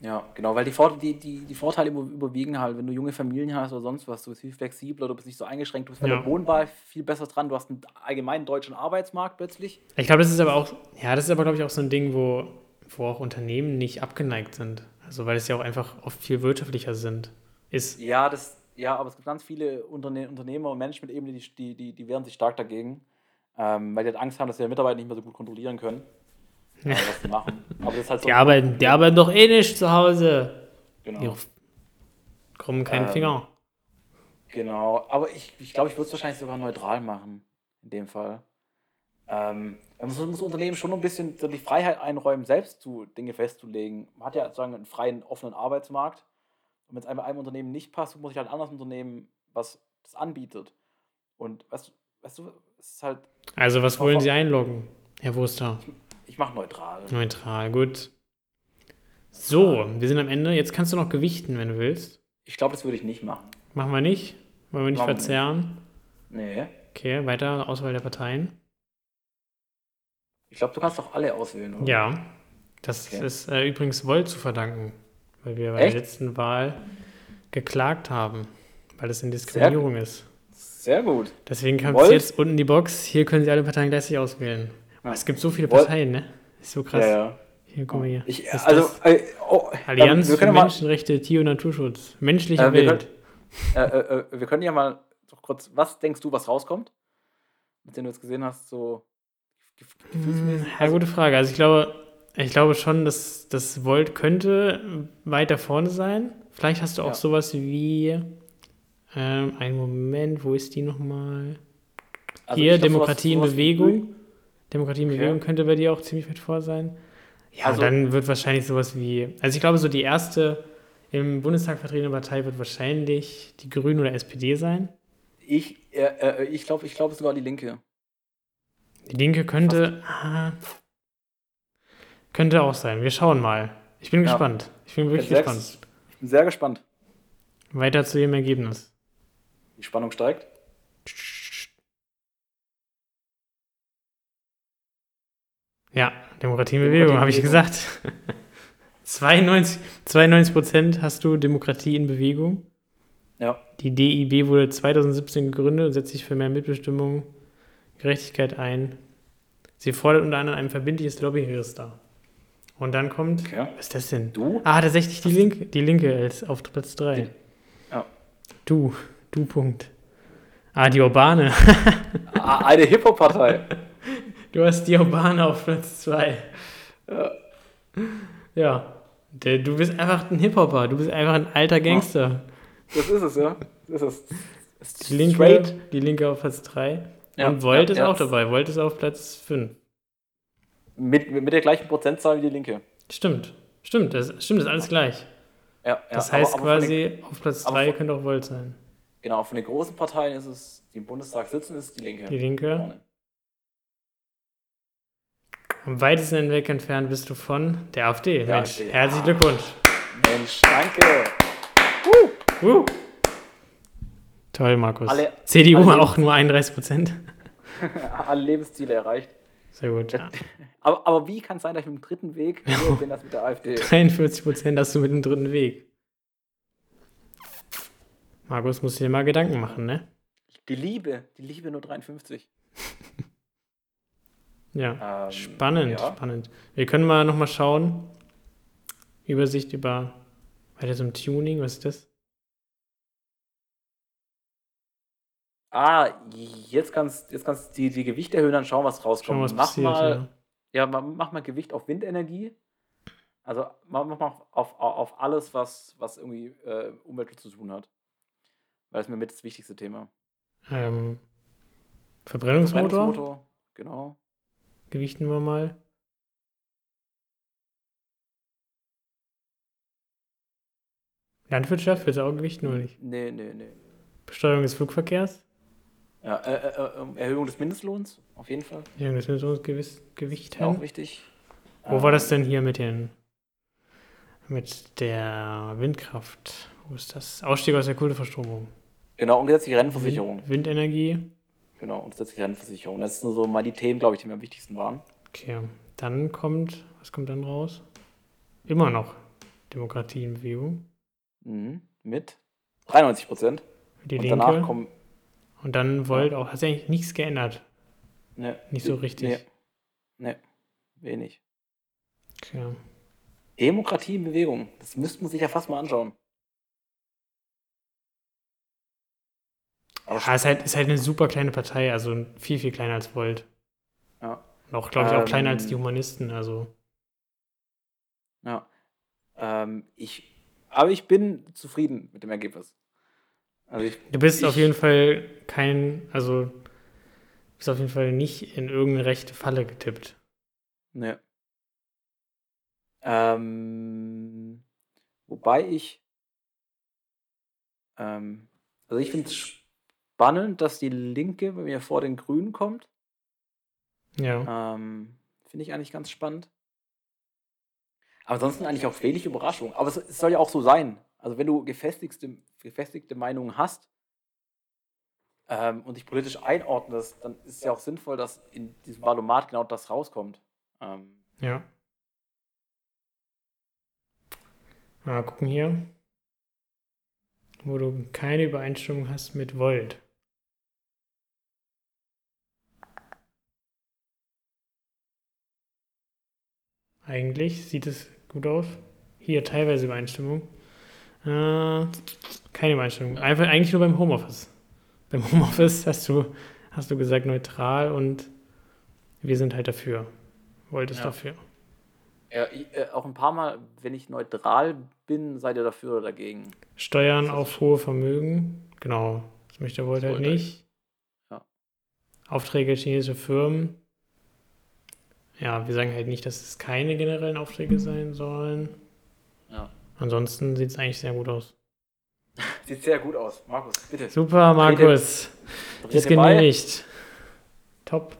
S3: Ja, genau, weil die, Vor die, die, die Vorteile über- überwiegen halt, wenn du junge Familien hast oder sonst was, du bist viel flexibler, du bist nicht so eingeschränkt, du bist bei
S2: Ja.
S3: der Wohnwahl viel besser dran, du hast einen allgemeinen deutschen Arbeitsmarkt plötzlich.
S2: Ich glaube, das ist aber auch, ja, das ist aber, glaube ich, auch so ein Ding, wo, wo auch Unternehmen nicht abgeneigt sind. Also, weil es ja auch einfach oft viel wirtschaftlicher sind. Ist.
S3: Ja, das, ja, aber es gibt ganz viele Unterne Unternehmer und Management-Ebene, die, die, die, die wehren sich stark dagegen, ähm, weil die halt Angst haben, dass ihre Mitarbeiter nicht mehr so gut kontrollieren können, was sie machen. Aber das ist halt so.
S2: Die arbeiten, die arbeiten doch eh nicht zu Hause.
S3: genau.
S2: Die krummen keinen
S3: Ähm,
S2: Finger.
S3: Genau, aber ich glaube, ich, glaub, ich würde es wahrscheinlich sogar neutral machen, in dem Fall. Ähm, man muss, muss Unternehmen schon ein bisschen so die Freiheit einräumen, selbst zu Dinge festzulegen. Man hat ja sozusagen einen freien, offenen Arbeitsmarkt. Und wenn es einem, einem Unternehmen nicht passt, muss ich halt ein anderes Unternehmen, was das anbietet. Und weißt, du- weißt du, es ist halt,
S2: Also, was wollen Sie einloggen, Herr Wurster?
S3: ich mache neutral.
S2: Neutral, gut. So, wir sind am Ende. Jetzt kannst du noch gewichten, wenn du willst.
S3: Ich glaube, das würde ich nicht machen.
S2: Machen wir nicht. Wollen wir nicht
S3: Machen wir nicht.
S2: verzerren.
S3: Nee.
S2: Okay, weiter. Auswahl der Parteien.
S3: Ich glaube, du kannst doch alle auswählen, oder?
S2: Ja, das
S3: Okay.
S2: ist äh, übrigens Volt zu verdanken, weil wir bei
S3: Echt?
S2: der letzten Wahl geklagt haben, weil es eine Diskriminierung ist.
S3: Sehr gut.
S2: Deswegen kommt
S3: Volt?
S2: jetzt unten die Box. Hier können Sie alle Parteien gleichzeitig auswählen.
S3: Ja.
S2: Es gibt so viele
S3: Volt-
S2: Parteien, ne? Ist so krass.
S3: Ja, ja.
S2: Hier, guck mal hier.
S3: Ich, also,
S2: das?
S3: äh, oh,
S2: Allianz für
S3: können,
S2: Menschenrechte, Tier- und Naturschutz. Menschliche
S3: Äh, wir
S2: Welt.
S3: äh, äh, äh, wir können ja mal doch kurz, was denkst du, was rauskommt? Mit dem du jetzt gesehen hast, so gefühlsmäßig?
S2: Ja, gute Frage. Also ich glaube, ich glaube schon, dass das Volt könnte weiter vorne sein. Vielleicht hast du auch
S3: Ja.
S2: sowas wie ähm, einen Moment, wo ist die nochmal?
S3: Also
S2: Hier, Demokratie in Bewegung. Demokratie in
S3: Okay.
S2: Bewegung könnte bei dir auch ziemlich weit vor sein. Ja,
S3: Also-
S2: dann wird wahrscheinlich sowas wie, also ich glaube, so die erste im Bundestag vertretene Partei wird wahrscheinlich die Grünen oder SPD sein.
S3: Ich, äh, äh, ich glaube, ich glaube sogar die Linke.
S2: Die Linke könnte, ah, könnte auch sein. Wir schauen mal. Ich bin
S3: Ja.
S2: gespannt. Ich bin wirklich gespannt.
S3: Ich bin sehr gespannt.
S2: Weiter zu ihrem Ergebnis.
S3: Die Spannung steigt.
S2: Ja, Demokratie in
S3: Demokratie
S2: habe ich gesagt. 92, 92 Prozent hast du Demokratie in Bewegung.
S3: Ja.
S2: Die DIB wurde 2017 gegründet und setzt sich für mehr Mitbestimmung, Gerechtigkeit ein. Sie fordert unter anderem ein verbindliches Lobbyregister. Und dann kommt,
S3: Okay.
S2: was ist das denn?
S3: Du?
S2: Ah, tatsächlich die Linke, die Linke als auf Platz 3.
S3: Ja.
S2: Du, du Punkt. Ah, die Urbane.
S3: Ah, Eine Hip-Hop-Partei.
S2: Du hast die Urbane auf Platz 2.
S3: Ja.
S2: Ja. Du bist einfach ein Hip-Hopper. Du bist einfach ein alter Gangster.
S3: Das ist es, ja. Das ist es.
S2: Die Linke, die Linke auf Platz 3.
S3: Ja,
S2: Und Volt
S3: ja,
S2: ist
S3: ja.
S2: auch dabei. Volt ist auf Platz 5.
S3: Mit, mit der gleichen Prozentzahl wie die Linke.
S2: Stimmt. Stimmt, das, stimmt, das ist alles gleich.
S3: Ja,
S2: Das heißt
S3: aber, aber von den,
S2: quasi, auf Platz
S3: aber
S2: 3
S3: von-
S2: könnte auch Volt sein.
S3: Genau, von den großen Parteien ist es, die im Bundestag sitzen, ist die Linke.
S2: Die Linke. Am weitesten hinweg entfernt bist du von der AfD.
S3: Der
S2: Mensch,
S3: AfD.
S2: herzlichen Glückwunsch.
S3: Mensch, danke.
S2: Uh. Toll, Markus.
S3: Alle-
S2: CDU
S3: alle-
S2: auch nur 31 Prozent.
S3: Alle Lebensziele erreicht.
S2: Sehr gut. Ja.
S3: Aber, aber wie kann es sein, dass ich mit dem dritten Weg höher bin als mit der AfD?
S2: 43 Prozent hast du mit dem dritten Weg. Markus muss dir mal Gedanken machen, ne?
S3: Die Liebe, die Liebe nur 53.
S2: Ja.
S3: Ähm,
S2: Spannend,
S3: ja.
S2: spannend. Wir können mal nochmal schauen. Übersicht über weiter zum Tuning, was ist das?
S3: Ah, jetzt kannst jetzt kannst die, die Gewichte erhöhen, dann schauen, was rauskommt.
S2: Schauen, was
S3: mach
S2: passiert.
S3: mal,
S2: ja.
S3: ja, ma- mach mal Gewicht auf Windenergie. Also mach, mal auf, auf, auf alles, was, was irgendwie äh, Umwelt zu tun hat. Weil das ist mir mit das wichtigste Thema.
S2: Ähm, Verbrennungsmotor,
S3: Verbrennungsmotor, genau.
S2: gewichten wir mal. Landwirtschaft wird auch gewichten oder nicht?
S3: Nee, nee, nee.
S2: Besteuerung des Flugverkehrs?
S3: Ja, äh, äh, äh, Erhöhung des Mindestlohns, auf jeden Fall.
S2: Müssen wir uns gewiss, gewichten.
S3: Auch wichtig.
S2: Wo war
S3: Ähm,
S2: das denn hier mit den mit der Windkraft? Wo ist das? Ausstieg aus der Kohleverstromung.
S3: Genau, und gesetzliche Rentenversicherung.
S2: Wind, Windenergie.
S3: Genau, und gesetzliche Rentenversicherung. Das sind so mal die Themen, glaube ich, die mir am wichtigsten waren.
S2: Okay. Dann kommt, was kommt dann raus? Immer noch Demokratie in Bewegung.
S3: Mhm. Mit 93 Prozent.
S2: Die
S3: Und
S2: Linke.
S3: danach kommen.
S2: Und dann Volt auch. Hat sich eigentlich nichts geändert.
S3: Ne,
S2: Nicht so richtig.
S3: Nee, nee, wenig.
S2: Okay.
S3: Demokratie in Bewegung. Das müsste man sich ja fast mal anschauen. Aber
S2: Ja, ist halt, ist halt eine super kleine Partei, also viel, viel kleiner als Volt.
S3: Ja.
S2: Und auch, glaube ich, auch kleiner als
S3: Ähm,
S2: die Humanisten. Also,
S3: Ja. Ähm, ich, aber ich bin zufrieden mit dem Ergebnis. Also ich,
S2: du bist
S3: ich,
S2: auf jeden Fall kein, also, bist auf jeden Fall nicht in irgendeine rechte Falle getippt.
S3: Ne. Ähm, wobei ich, ähm, also ich finde es spannend, dass die Linke bei mir vor den Grünen kommt.
S2: Ja.
S3: Ähm, finde ich eigentlich ganz spannend. Aber ansonsten eigentlich auch wenig Überraschung. Aber es, es soll ja auch so sein. Also wenn du gefestigte, gefestigte Meinungen hast ähm, und dich politisch einordnest, dann ist es ja auch sinnvoll, dass in diesem Valomat genau das rauskommt. Ähm,
S2: ja. Mal gucken hier, wo du keine Übereinstimmung hast mit Volt. Eigentlich sieht es gut aus. Hier teilweise Übereinstimmung. Äh, keine Übereinstimmung. Einfach eigentlich nur beim Homeoffice. Beim Homeoffice hast du, hast du gesagt neutral und wir sind halt dafür. Wolltest
S3: Ja.
S2: dafür.
S3: Ja, ich, äh, auch ein paar Mal, wenn ich neutral bin, seid ihr dafür oder dagegen.
S2: Steuern auf hohe Vermögen. Genau. Das möchte er wollte halt nicht.
S3: Ja.
S2: Aufträge chinesische Firmen. Ja, wir sagen halt nicht, dass es keine generellen Aufträge sein sollen. Ansonsten sieht es eigentlich sehr gut aus.
S3: Sieht sehr gut aus. Markus, bitte.
S2: Super, Markus. Das
S3: Rede bei.
S2: genehmigt. Top.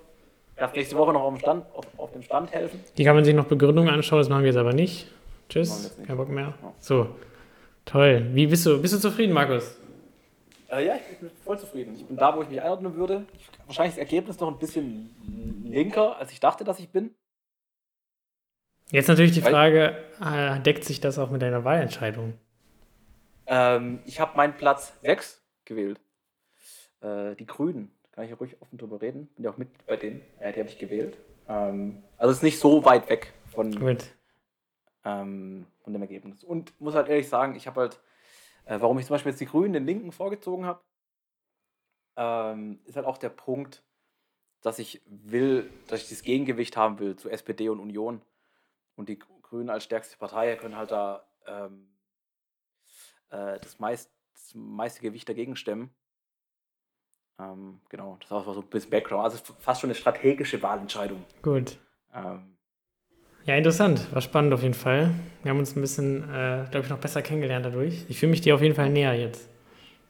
S3: Darf nächste Woche noch auf dem Stand, auf, auf dem Stand helfen?
S2: Hier kann man sich noch Begründungen anschauen, das machen wir jetzt aber nicht. Tschüss, kein Bock mehr.
S3: Ja.
S2: So, toll. Wie bist du? Bist du zufrieden, Markus?
S3: Äh, ja, ich bin voll zufrieden. Ich bin da, wo ich mich einordnen würde. Ich, wahrscheinlich das Ergebnis noch ein bisschen linker, als ich dachte, dass ich bin.
S2: Jetzt natürlich die
S3: Weil-
S2: Frage, äh, deckt sich das auch mit deiner Wahlentscheidung?
S3: Ähm, ich habe meinen Platz 6 gewählt. Äh, die Grünen. Da kann ich ja ruhig offen drüber reden. Bin ja auch mit bei denen. Ja, die habe ich gewählt. Ähm, also es ist nicht so weit weg von, ähm, von dem Ergebnis. Und muss halt ehrlich sagen, ich habe halt, äh, warum ich zum Beispiel jetzt die Grünen den Linken vorgezogen habe, ähm, ist halt auch der Punkt, dass ich will, dass ich das Gegengewicht haben will zu SPD und Union. Und die Grünen als stärkste Partei können halt da ähm, äh, das, meist, das meiste Gewicht dagegen stemmen. Ähm, genau, das war so ein bisschen Background. Also fast schon eine strategische Wahlentscheidung.
S2: Gut.
S3: Ähm,
S2: Ja, interessant. War spannend auf jeden Fall. Wir haben uns ein bisschen, äh, glaube ich, noch besser kennengelernt dadurch. Ich fühle mich dir auf jeden Fall näher jetzt.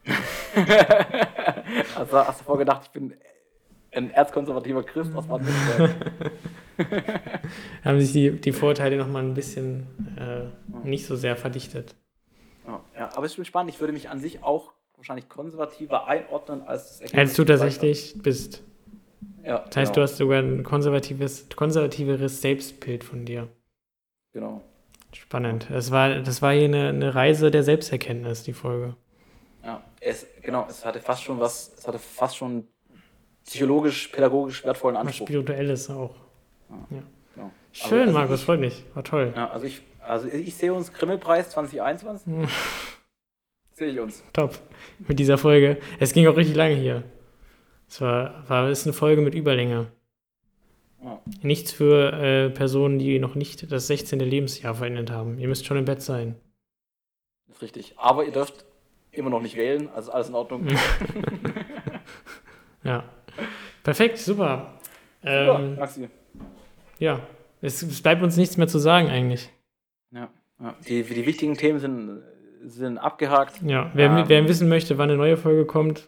S3: also hast du vorgedacht, ich bin ein erzkonservativer Christ aus Baden-Württemberg.
S2: Haben sich die, die Vorteile nochmal ein bisschen äh, nicht so sehr verdichtet.
S3: ja, ja, aber es ist schon spannend. Ich würde mich an sich auch wahrscheinlich konservativer einordnen als
S2: Als du tatsächlich bist.
S3: Ja,
S2: Das heißt,
S3: genau,
S2: du hast sogar ein konservatives, konservativeres Selbstbild von dir.
S3: Genau.
S2: Spannend. Das war, das war hier eine, eine Reise der Selbsterkenntnis, die Folge.
S3: Ja, es, genau, es hatte fast schon was, es hatte fast schon psychologisch, pädagogisch wertvollen
S2: Was
S3: Anspruch.
S2: Spirituelles auch.
S3: Genau.
S2: Schön,
S3: also
S2: Markus, freut mich. War toll.
S3: Ja, also ich, also ich sehe uns Grimmelpreis 2021.
S2: Hm.
S3: sehe ich uns.
S2: Top. Mit dieser Folge. Es ging auch richtig lange hier. Es war, war ist eine Folge mit Überlänge.
S3: Ja.
S2: Nichts für äh, Personen, die noch nicht das 16. Lebensjahr verändert haben. Ihr müsst schon im Bett sein.
S3: Ist richtig. Aber ihr dürft immer noch nicht wählen, also alles in Ordnung.
S2: Ja. Perfekt, super.
S3: Ja,
S2: Ähm,
S3: Maxi.
S2: ja, es, es bleibt uns nichts mehr zu sagen eigentlich.
S3: Ja, ja. Die, die wichtigen Themen sind, sind abgehakt.
S2: Ja, wer,
S3: Ähm.
S2: wer wissen möchte, wann eine neue Folge kommt,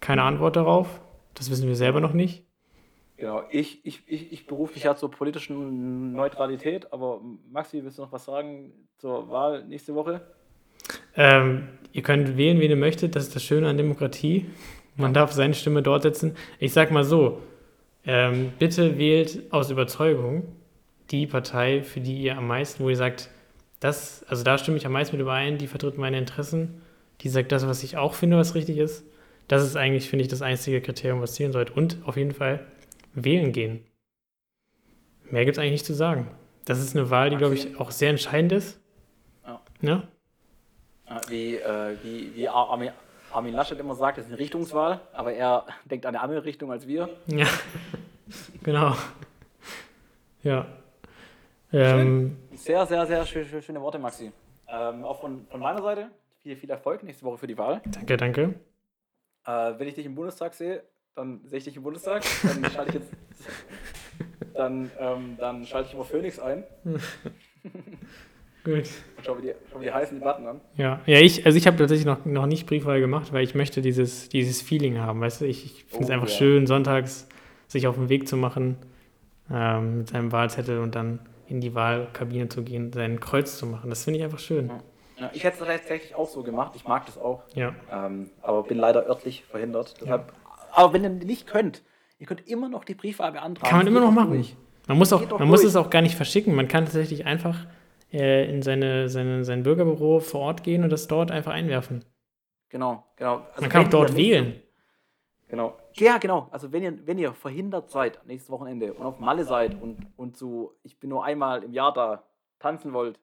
S2: keine Antwort darauf. Das wissen wir selber noch nicht.
S3: Genau. Ich, ich, ich, ich berufe mich ja zur politischen Neutralität, aber Maxi, willst du noch was sagen zur Wahl nächste Woche?
S2: Ähm, ihr könnt wählen, wen ihr möchtet. Das ist das Schöne an Demokratie. Man darf seine Stimme dort setzen. Ich sag mal so: ähm, Bitte wählt aus Überzeugung die Partei, für die ihr am meisten, wo ihr sagt, das, also da stimme ich am meisten mit überein, die vertritt meine Interessen, die sagt das, was ich auch finde, was richtig ist. Das ist eigentlich, finde ich, das einzige Kriterium, was zählen sollte. Und auf jeden Fall wählen gehen. Mehr gibt es eigentlich nicht zu sagen. Das ist eine Wahl, die, glaube ich, auch sehr entscheidend ist.
S3: Ja.
S2: Ja?
S3: Ja, Wie, äh, wie, wie Armin, Armin Laschet immer sagt, das ist eine Richtungswahl, aber er denkt an eine andere Richtung als wir.
S2: Ja, genau. Ja. Ähm,
S3: Sehr, sehr, sehr schön, schön, schöne Worte, Maxi. Ähm, auch von, von meiner Seite viel, viel Erfolg nächste Woche für die Wahl.
S2: danke, danke.
S3: Äh, wenn ich dich im Bundestag sehe, dann sehe ich dich im Bundestag. Dann schalte ich jetzt. Dann, ähm, dann schalte ich immer Phoenix ein
S2: Gut.
S3: und schaue mir die, schau mir die heißen Debatten an.
S2: Ja, ja ich, also ich habe tatsächlich noch, noch nicht Briefwahl gemacht, weil ich möchte dieses, dieses Feeling haben, weißt du? Ich, ich finde es
S3: Oh,
S2: einfach
S3: ja.
S2: schön, sonntags sich auf den Weg zu machen ähm, mit seinem Wahlzettel und dann in die Wahlkabine zu gehen, sein Kreuz zu machen. Das finde ich einfach schön.
S3: Ja, ich hätte es tatsächlich auch so gemacht. Ich mag das auch.
S2: Ja.
S3: Ähm, aber bin leider örtlich verhindert. Deshalb, Aber wenn ihr nicht könnt, ihr könnt immer noch die Briefwahl beantragen.
S2: Kann man immer noch machen.
S3: durch.
S2: Man muss, auch, man muss es auch gar nicht verschicken. Man kann tatsächlich einfach äh, in seine, seine, sein Bürgerbüro vor Ort gehen und das dort einfach einwerfen.
S3: Genau, genau. Also
S2: Man kann auch dort wählen.
S3: Genau. Ja, genau. Also wenn ihr, wenn ihr verhindert seid, nächstes Wochenende und auf Malle seid und, und so, ich bin nur einmal im Jahr da, tanzen wollt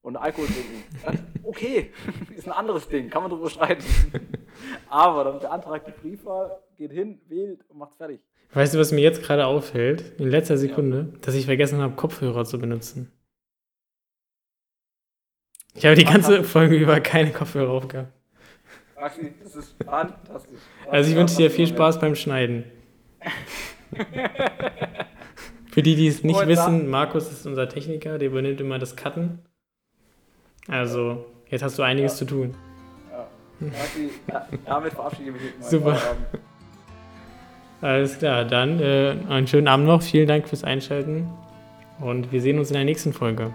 S3: und Alkohol trinken, dann okay, ist ein anderes Ding, kann man drüber streiten. Aber dann beantragt die Briefwahl, geht hin, wählt und macht's fertig.
S2: Weißt du, was mir jetzt gerade auffällt, in letzter Sekunde, dass ich vergessen habe, Kopfhörer zu benutzen. Ich habe die ganze Folge über keine Kopfhörer aufgehabt.
S3: Maxi, das ist fantastisch.
S2: Also ich wünsche dir viel Spaß beim Schneiden. Für die, die es nicht
S3: Und
S2: wissen, Markus ist unser Techniker, der übernimmt immer das Cutten. Also, jetzt hast du einiges zu tun.
S3: Ja. Maxi, ja, damit verabschiede ich mich. jetzt.
S2: Super. Alles klar, dann äh, einen schönen Abend noch. Vielen Dank fürs Einschalten. Und wir sehen uns in der nächsten Folge.